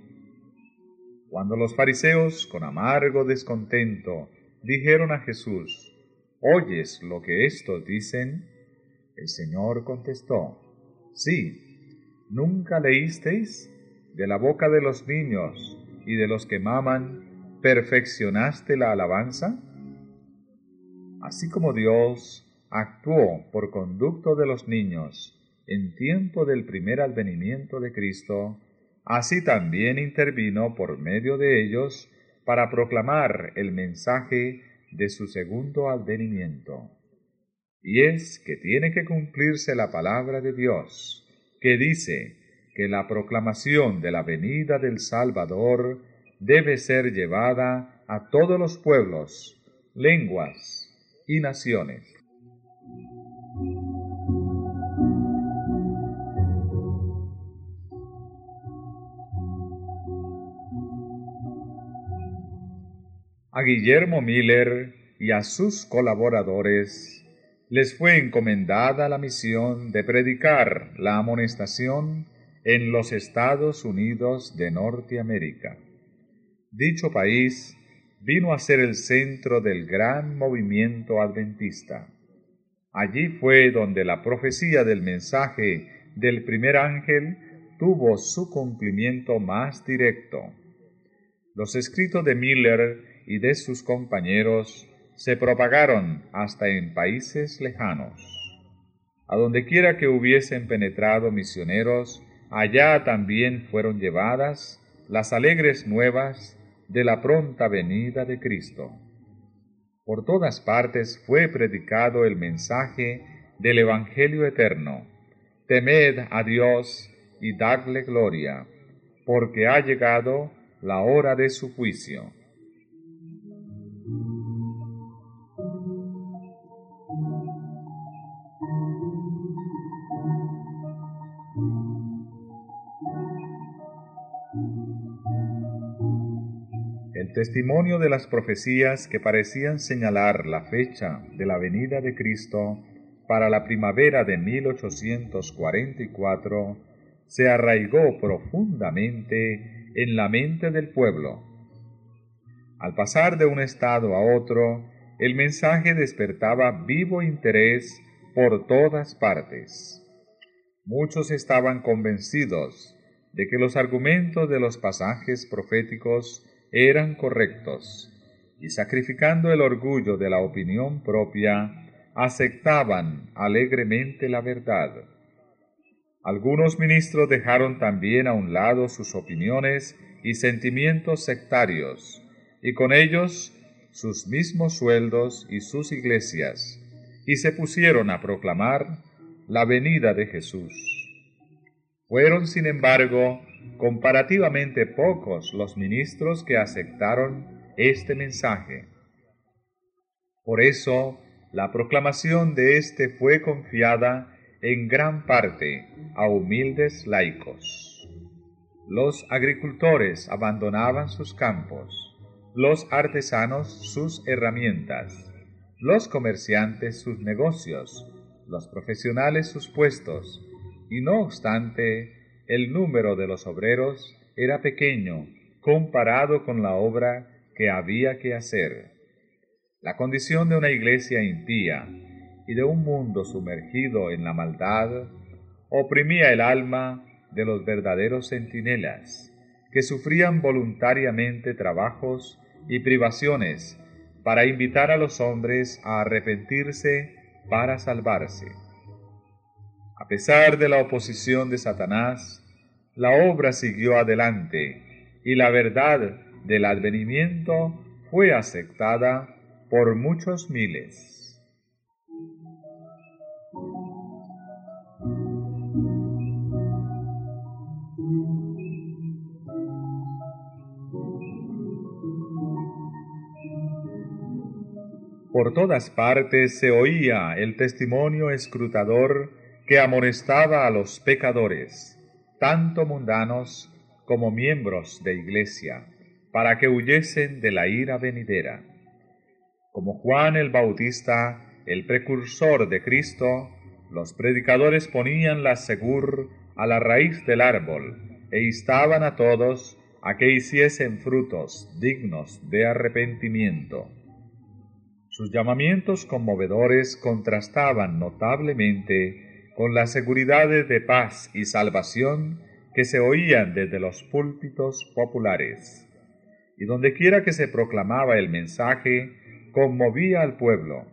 Cuando los fariseos, con amargo descontento, dijeron a Jesús, ¿oyes lo que estos dicen? El Señor contestó, sí, ¿nunca leísteis? De la boca de los niños y de los que maman, perfeccionaste la alabanza? Así como Dios actuó por conducto de los niños, en tiempo del primer advenimiento de Cristo, así también intervino por medio de ellos para proclamar el mensaje de su segundo advenimiento. Y es que tiene que cumplirse la palabra de Dios, que dice que la proclamación de la venida del Salvador debe ser llevada a todos los pueblos, lenguas y naciones. A Guillermo Miller y a sus colaboradores les fue encomendada la misión de predicar la amonestación en los Estados Unidos de Norteamérica. Dicho país vino a ser el centro del gran movimiento adventista. Allí fue donde la profecía del mensaje del primer ángel tuvo su cumplimiento más directo. Los escritos de Miller y de sus compañeros se propagaron hasta en países lejanos. A donde quiera que hubiesen penetrado misioneros, allá también fueron llevadas las alegres nuevas de la pronta venida de Cristo. Por todas partes fue predicado el mensaje del Evangelio eterno. Temed a Dios y dadle gloria, porque ha llegado la hora de su juicio. Testimonio de las profecías que parecían señalar la fecha de la venida de Cristo para la primavera de 1844 se arraigó profundamente en la mente del pueblo. Al pasar de un estado a otro, el mensaje despertaba vivo interés por todas partes. Muchos estaban convencidos de que los argumentos de los pasajes proféticos eran correctos, y sacrificando el orgullo de la opinión propia, aceptaban alegremente la verdad. Algunos ministros dejaron también a un lado sus opiniones y sentimientos sectarios, y con ellos sus mismos sueldos y sus iglesias, y se pusieron a proclamar la venida de Jesús. Fueron, sin embargo, comparativamente pocos los ministros que aceptaron este mensaje. Por eso, la proclamación de éste fue confiada en gran parte a humildes laicos. Los agricultores abandonaban sus campos, los artesanos sus herramientas, los comerciantes sus negocios, los profesionales sus puestos, y no obstante, el número de los obreros era pequeño comparado con la obra que había que hacer. La condición de una iglesia impía y de un mundo sumergido en la maldad oprimía el alma de los verdaderos centinelas, que sufrían voluntariamente trabajos y privaciones para invitar a los hombres a arrepentirse para salvarse. Pesar de la oposición de Satanás, la obra siguió adelante y la verdad del advenimiento fue aceptada por muchos miles. Por todas partes se oía el testimonio escrutador que amonestaba a los pecadores tanto mundanos como miembros de iglesia, para que huyesen de la ira venidera. Como Juan el Bautista, el precursor de Cristo, los predicadores ponían la segur a la raíz del árbol e instaban a todos a que hiciesen frutos dignos de arrepentimiento. Sus llamamientos conmovedores contrastaban notablemente con las seguridades de paz y salvación que se oían desde los púlpitos populares. Y dondequiera que se proclamaba el mensaje, conmovía al pueblo.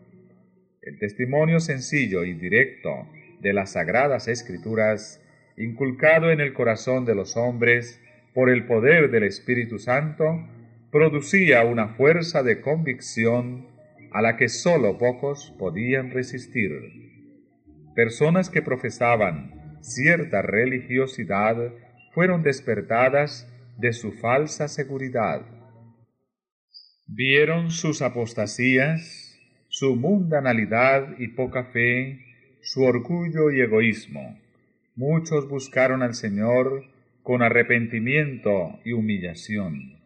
El testimonio sencillo y directo de las sagradas escrituras, inculcado en el corazón de los hombres por el poder del Espíritu Santo, producía una fuerza de convicción a la que sólo pocos podían resistir personas que profesaban cierta religiosidad fueron despertadas de su falsa seguridad. Vieron sus apostasías, su mundanalidad y poca fe, su orgullo y egoísmo. Muchos buscaron al Señor con arrepentimiento y humillación.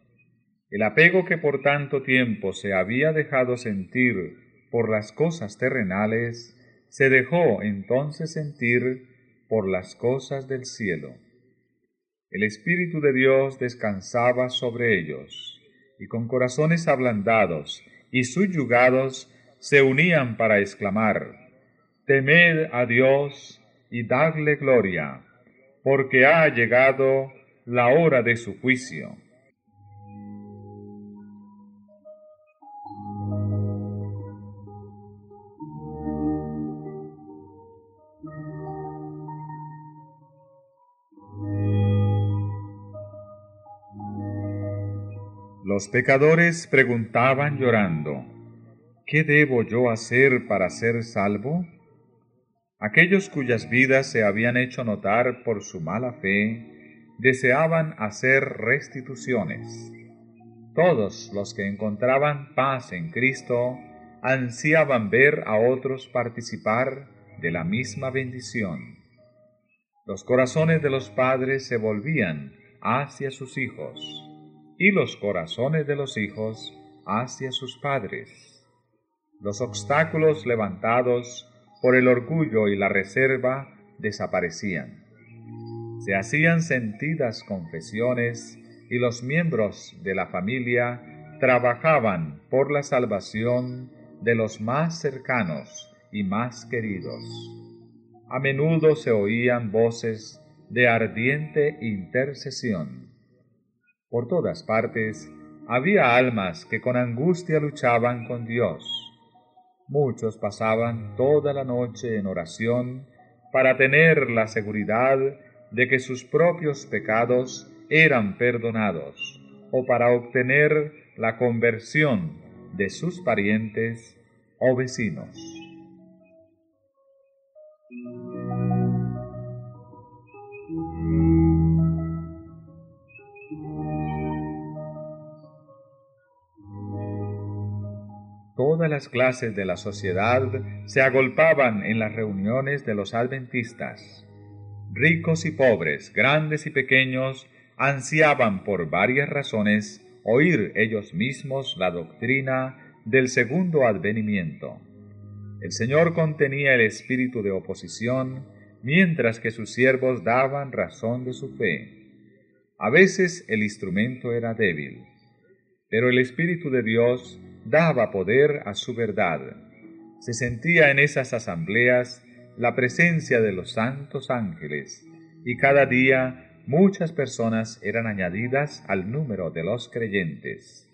El apego que por tanto tiempo se había dejado sentir por las cosas terrenales, se dejó entonces sentir por las cosas del cielo. El Espíritu de Dios descansaba sobre ellos, y con corazones ablandados y subyugados se unían para exclamar, Temed a Dios y dadle gloria, porque ha llegado la hora de su juicio. Los pecadores preguntaban llorando, ¿qué debo yo hacer para ser salvo? Aquellos cuyas vidas se habían hecho notar por su mala fe, deseaban hacer restituciones. Todos los que encontraban paz en Cristo ansiaban ver a otros participar de la misma bendición. Los corazones de los padres se volvían hacia sus hijos y los corazones de los hijos hacia sus padres. Los obstáculos levantados por el orgullo y la reserva desaparecían. Se hacían sentidas confesiones y los miembros de la familia trabajaban por la salvación de los más cercanos y más queridos. A menudo se oían voces de ardiente intercesión por todas partes había almas que con angustia luchaban con Dios. Muchos pasaban toda la noche en oración para tener la seguridad de que sus propios pecados eran perdonados o para obtener la conversión de sus parientes o vecinos. Todas las clases de la sociedad se agolpaban en las reuniones de los adventistas. Ricos y pobres, grandes y pequeños, ansiaban por varias razones oír ellos mismos la doctrina del segundo advenimiento. El Señor contenía el espíritu de oposición, mientras que sus siervos daban razón de su fe. A veces el instrumento era débil, pero el Espíritu de Dios daba poder a su verdad. Se sentía en esas asambleas la presencia de los santos ángeles, y cada día muchas personas eran añadidas al número de los creyentes.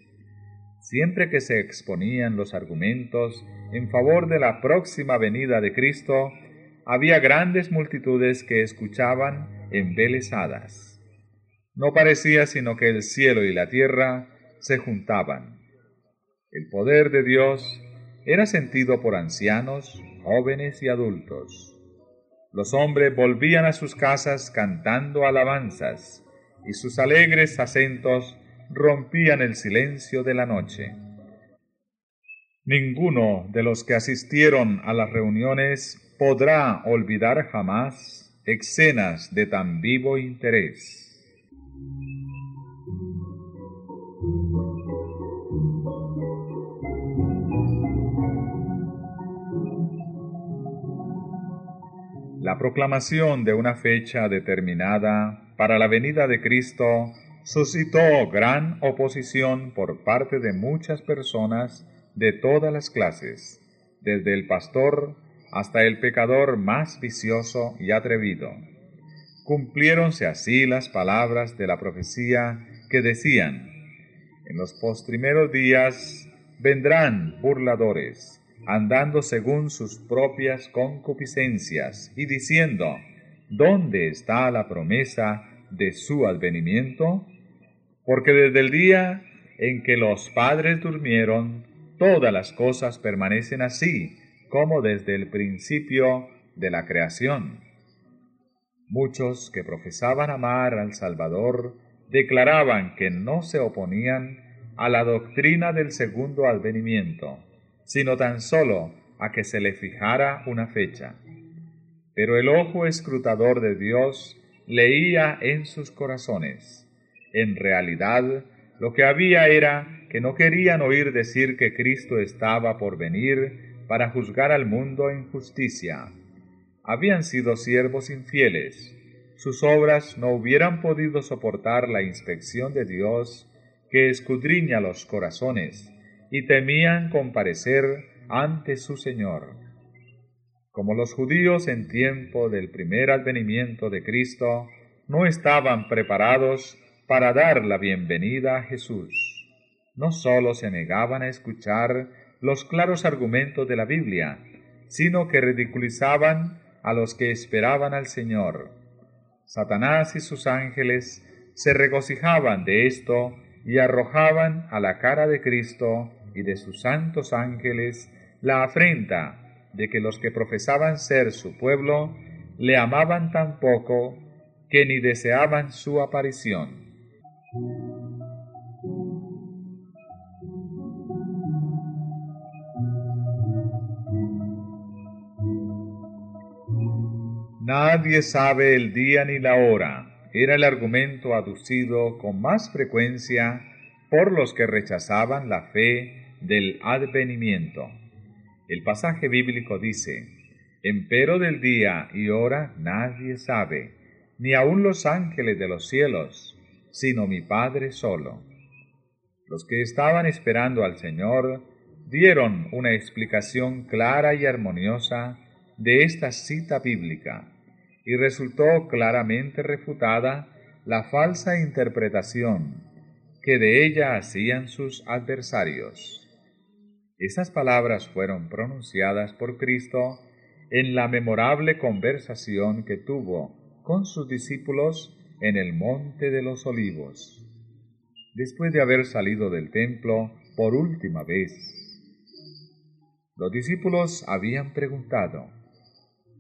Siempre que se exponían los argumentos en favor de la próxima venida de Cristo, había grandes multitudes que escuchaban embelesadas. No parecía sino que el cielo y la tierra se juntaban el poder de Dios era sentido por ancianos, jóvenes y adultos. Los hombres volvían a sus casas cantando alabanzas, y sus alegres acentos rompían el silencio de la noche. Ninguno de los que asistieron a las reuniones podrá olvidar jamás escenas de tan vivo interés. La proclamación de una fecha determinada para la venida de Cristo suscitó gran oposición por parte de muchas personas de todas las clases, desde el pastor hasta el pecador más vicioso y atrevido. Cumpliéronse así las palabras de la profecía que decían, en los postrimeros días vendrán burladores andando según sus propias concupiscencias y diciendo, ¿dónde está la promesa de su advenimiento? Porque desde el día en que los padres durmieron, todas las cosas permanecen así como desde el principio de la creación. Muchos que profesaban amar al Salvador declaraban que no se oponían a la doctrina del segundo advenimiento sino tan solo a que se le fijara una fecha. Pero el ojo escrutador de Dios leía en sus corazones. En realidad, Lo que había era que no querían oír decir que Cristo estaba por venir para juzgar al mundo en justicia. Habían sido siervos infieles. Sus obras no hubieran podido soportar la inspección de Dios que escudriña los corazones, y temían comparecer ante su Señor. Como los judíos en tiempo del primer advenimiento de Cristo no estaban preparados para dar la bienvenida a Jesús, no sólo se negaban a escuchar los claros argumentos de la Biblia, sino que ridiculizaban a los que esperaban al Señor. Satanás y sus ángeles se regocijaban de esto y arrojaban a la cara de Cristo y de sus santos ángeles la afrenta de que los que profesaban ser su pueblo le amaban tan poco que ni deseaban su aparición. Nadie sabe el día ni la hora, era el argumento aducido con más frecuencia por los que rechazaban la fe del advenimiento. El pasaje bíblico dice, Empero del día y hora nadie sabe, ni aun los ángeles de los cielos, sino mi Padre solo. Los que estaban esperando al Señor dieron una explicación clara y armoniosa de esta cita bíblica, y resultó claramente refutada la falsa interpretación que de ella hacían sus adversarios. Estas palabras fueron pronunciadas por Cristo en la memorable conversación que tuvo con sus discípulos en el monte de los olivos, después de haber salido del templo por última vez. Los discípulos habían preguntado,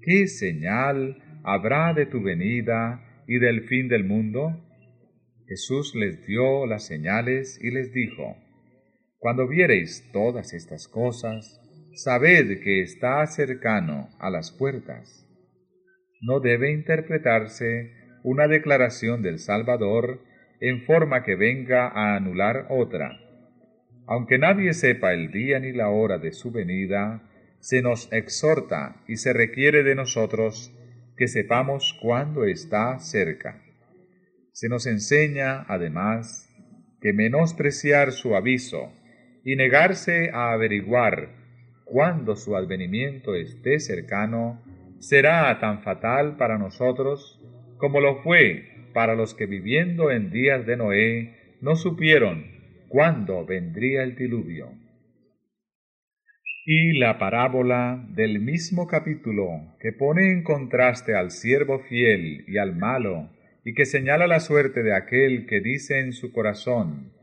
¿qué señal habrá de tu venida y del fin del mundo? Jesús les dio las señales y les dijo, Cuando viereis todas estas cosas, sabed que está cercano a las puertas. No debe interpretarse una declaración del Salvador en forma que venga a anular otra. Aunque nadie sepa el día ni la hora de su venida, se nos exhorta y se requiere de nosotros que sepamos cuándo está cerca. Se nos enseña, además, que menospreciar su aviso y negarse a averiguar cuándo su advenimiento esté cercano será tan fatal para nosotros como lo fue para los que viviendo en días de Noé no supieron cuándo vendría el diluvio. Y la parábola del mismo capítulo que pone en contraste al siervo fiel y al malo, y que señala la suerte de aquel que dice en su corazón,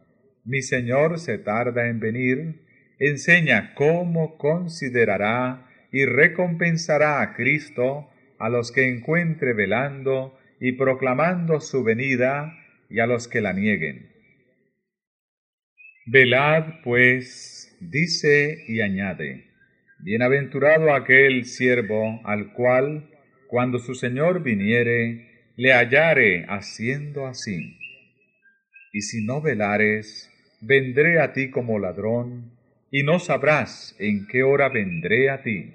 mi Señor se tarda en venir, enseña cómo considerará y recompensará a Cristo a los que encuentre velando y proclamando su venida y a los que la nieguen. Velad, pues, dice y añade, Bienaventurado aquel siervo al cual, cuando su Señor viniere, le hallare haciendo así. Y si no velares, vendré a ti como ladrón, y no sabrás en qué hora vendré a ti.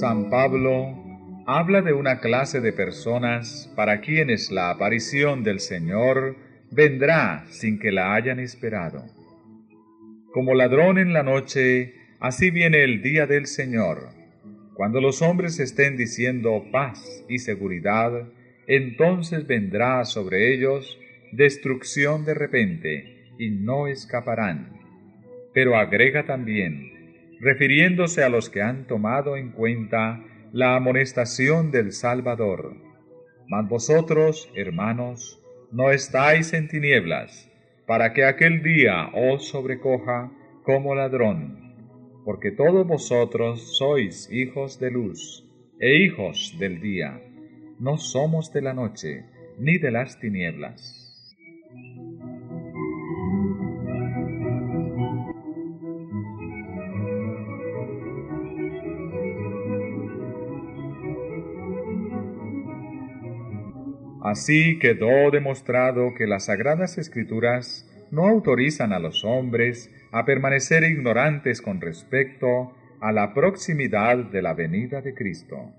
San Pablo habla de una clase de personas para quienes la aparición del Señor vendrá sin que la hayan esperado. Como ladrón en la noche, así viene el día del Señor. Cuando los hombres estén diciendo paz y seguridad, entonces vendrá sobre ellos destrucción de repente, y no escaparán. Pero agrega también, refiriéndose a los que han tomado en cuenta la amonestación del Salvador. Mas vosotros, hermanos, no estáis en tinieblas, para que aquel día os sobrecoja como ladrón, porque todos vosotros sois hijos de luz e hijos del día, no somos de la noche ni de las tinieblas. Así quedó demostrado que las sagradas escrituras no autorizan a los hombres a permanecer ignorantes con respecto a la proximidad de la venida de Cristo.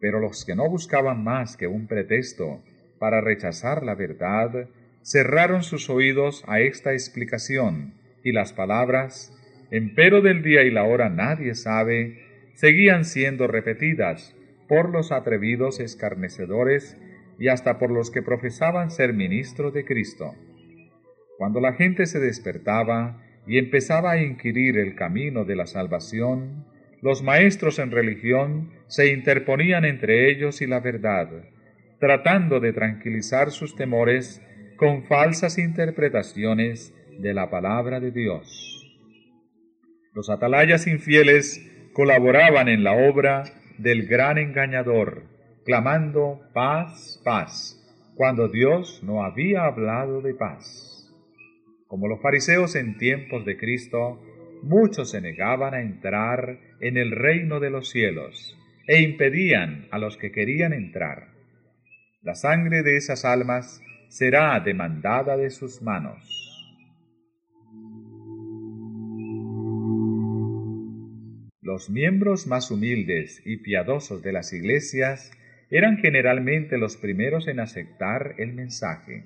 Pero los que no buscaban más que un pretexto para rechazar la verdad, cerraron sus oídos a esta explicación, y las palabras, empero del día y la hora nadie sabe, seguían siendo repetidas por los atrevidos escarnecedores y hasta por los que profesaban ser ministros de Cristo. Cuando la gente se despertaba y empezaba a inquirir el camino de la salvación, los maestros en religión se interponían entre ellos y la verdad, tratando de tranquilizar sus temores con falsas interpretaciones de la palabra de Dios. Los atalayas infieles colaboraban en la obra del gran engañador, clamando paz, paz, cuando Dios no había hablado de paz. Como los fariseos en tiempos de Cristo, muchos se negaban a entrar en el reino de los cielos e impedían a los que querían entrar. La sangre de esas almas será demandada de sus manos. Los miembros más humildes y piadosos de las iglesias eran generalmente los primeros en aceptar el mensaje.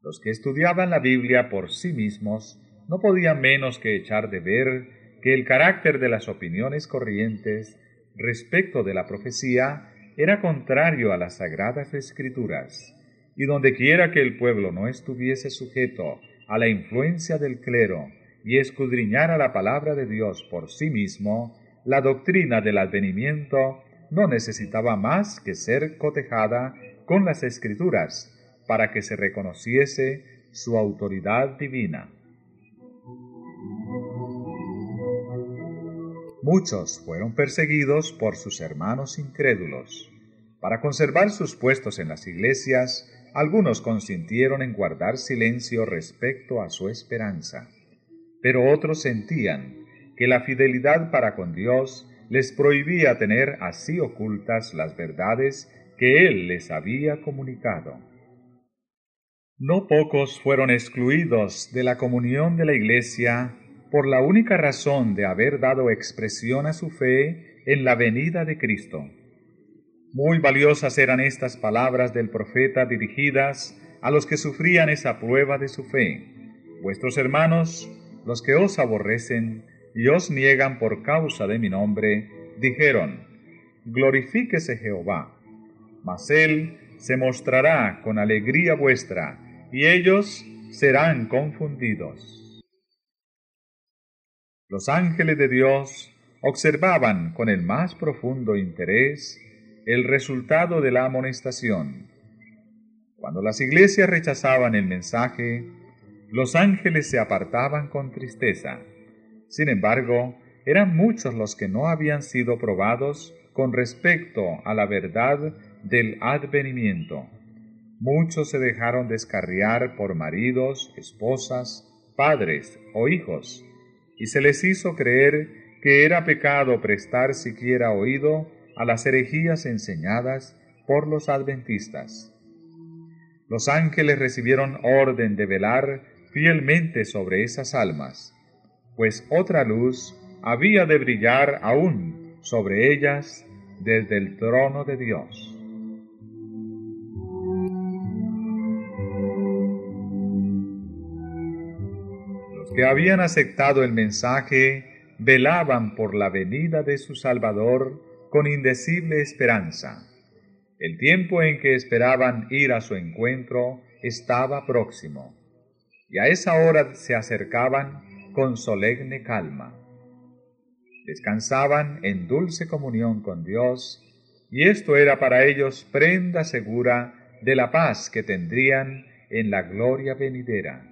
Los que estudiaban la Biblia por sí mismos no podían menos que echar de ver que el carácter de las opiniones corrientes respecto de la profecía era contrario a las sagradas escrituras, y donde quiera que el pueblo no estuviese sujeto a la influencia del clero y escudriñara la palabra de Dios por sí mismo, la doctrina del advenimiento no necesitaba más que ser cotejada con las escrituras para que se reconociese su autoridad divina. Muchos fueron perseguidos por sus hermanos incrédulos. Para conservar sus puestos en las iglesias, algunos consintieron en guardar silencio respecto a su esperanza, pero otros sentían que la fidelidad para con Dios les prohibía tener así ocultas las verdades que Él les había comunicado. No pocos fueron excluidos de la comunión de la Iglesia por la única razón de haber dado expresión a su fe en la venida de Cristo. Muy valiosas eran estas palabras del profeta dirigidas a los que sufrían esa prueba de su fe. Vuestros hermanos, los que os aborrecen, y os niegan por causa de mi nombre, dijeron, Glorifíquese Jehová. Mas él se mostrará con alegría vuestra, y ellos serán confundidos. Los ángeles de Dios observaban con el más profundo interés el resultado de la amonestación. Cuando las iglesias rechazaban el mensaje, los ángeles se apartaban con tristeza sin embargo, eran muchos los que no habían sido probados con respecto a la verdad del advenimiento. Muchos se dejaron descarriar por maridos, esposas, padres o hijos, y se les hizo creer que era pecado prestar siquiera oído a las herejías enseñadas por los adventistas. Los ángeles recibieron orden de velar fielmente sobre esas almas, pues otra luz había de brillar aún sobre ellas desde el trono de Dios. Los que habían aceptado el mensaje velaban por la venida de su Salvador con indecible esperanza. El tiempo en que esperaban ir a su encuentro estaba próximo, y a esa hora se acercaban con solemne calma. Descansaban en dulce comunión con Dios, y esto era para ellos prenda segura de la paz que tendrían en la gloria venidera.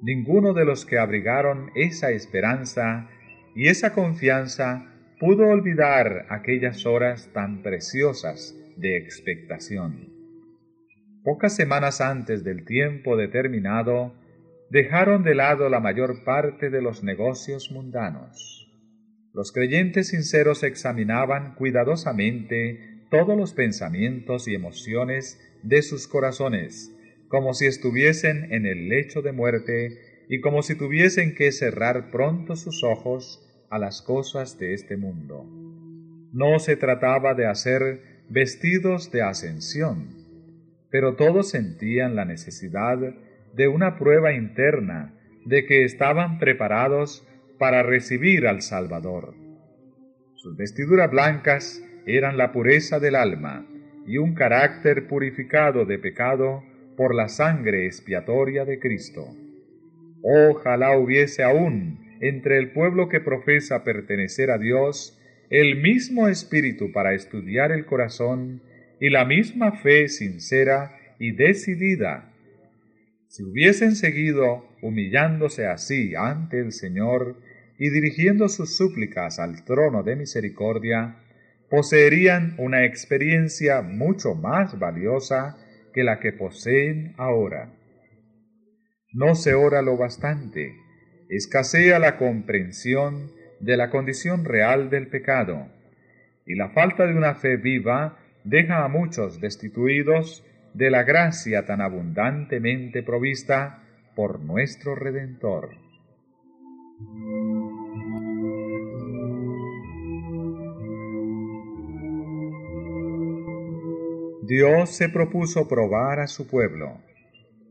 Ninguno de los que abrigaron esa esperanza y esa confianza pudo olvidar aquellas horas tan preciosas de expectación. Pocas semanas antes del tiempo determinado, dejaron de lado la mayor parte de los negocios mundanos. Los creyentes sinceros examinaban cuidadosamente todos los pensamientos y emociones de sus corazones, como si estuviesen en el lecho de muerte y como si tuviesen que cerrar pronto sus ojos a las cosas de este mundo. No se trataba de hacer vestidos de ascensión, pero todos sentían la necesidad de una prueba interna de que estaban preparados para recibir al Salvador. Sus vestiduras blancas eran la pureza del alma y un carácter purificado de pecado por la sangre expiatoria de Cristo. Ojalá hubiese aún entre el pueblo que profesa pertenecer a Dios el mismo espíritu para estudiar el corazón y la misma fe sincera y decidida. Si hubiesen seguido humillándose así ante el Señor y dirigiendo sus súplicas al trono de misericordia, poseerían una experiencia mucho más valiosa que la que poseen ahora. No se ora lo bastante, escasea la comprensión de la condición real del pecado, y la falta de una fe viva deja a muchos destituidos de la gracia tan abundantemente provista por nuestro Redentor. Dios se propuso probar a su pueblo.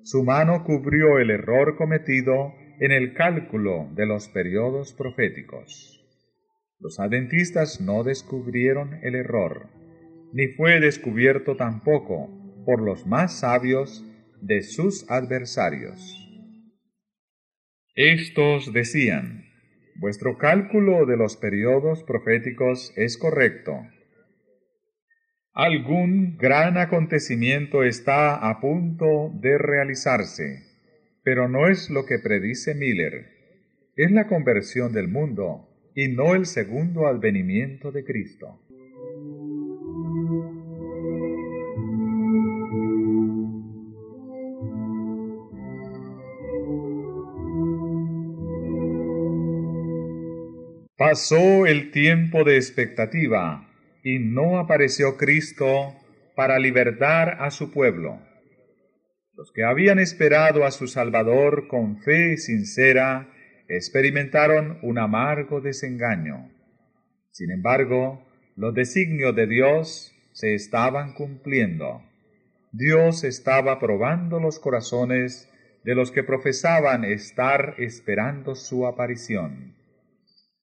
Su mano cubrió el error cometido en el cálculo de los periodos proféticos. Los adventistas no descubrieron el error, ni fue descubierto tampoco por los más sabios de sus adversarios. Estos decían, vuestro cálculo de los periodos proféticos es correcto. Algún gran acontecimiento está a punto de realizarse pero no es lo que predice Miller. Es la conversión del mundo y no el segundo advenimiento de Cristo. Pasó el tiempo de expectativa y no apareció Cristo para libertar a su pueblo. Los que habían esperado a su Salvador con fe sincera experimentaron un amargo desengaño. Sin embargo, los designios de Dios se estaban cumpliendo. Dios estaba probando los corazones de los que profesaban estar esperando su aparición.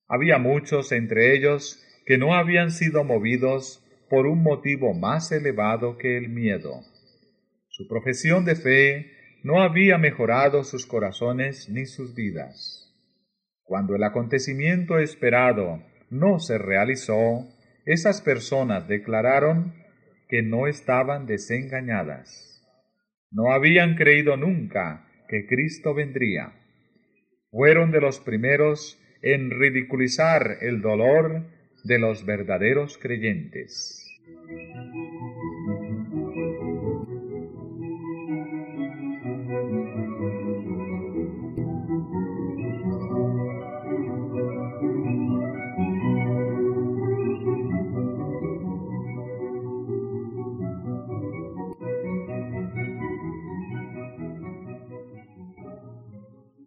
Había muchos entre ellos que no habían sido movidos por un motivo más elevado que el miedo. Su profesión de fe no había mejorado sus corazones ni sus vidas. Cuando el acontecimiento esperado no se realizó, esas personas declararon que no estaban desengañadas. No habían creído nunca que Cristo vendría. Fueron de los primeros en ridiculizar el dolor de los verdaderos creyentes.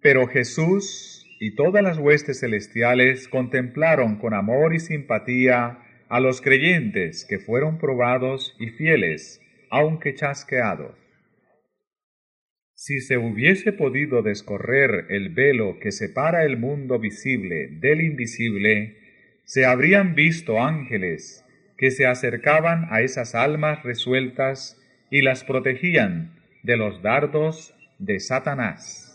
Pero Jesús y todas las huestes celestiales contemplaron con amor y simpatía a los creyentes que fueron probados y fieles, aunque chasqueados. Si se hubiese podido descorrer el velo que separa el mundo visible del invisible, se habrían visto ángeles que se acercaban a esas almas resueltas y las protegían de los dardos de Satanás.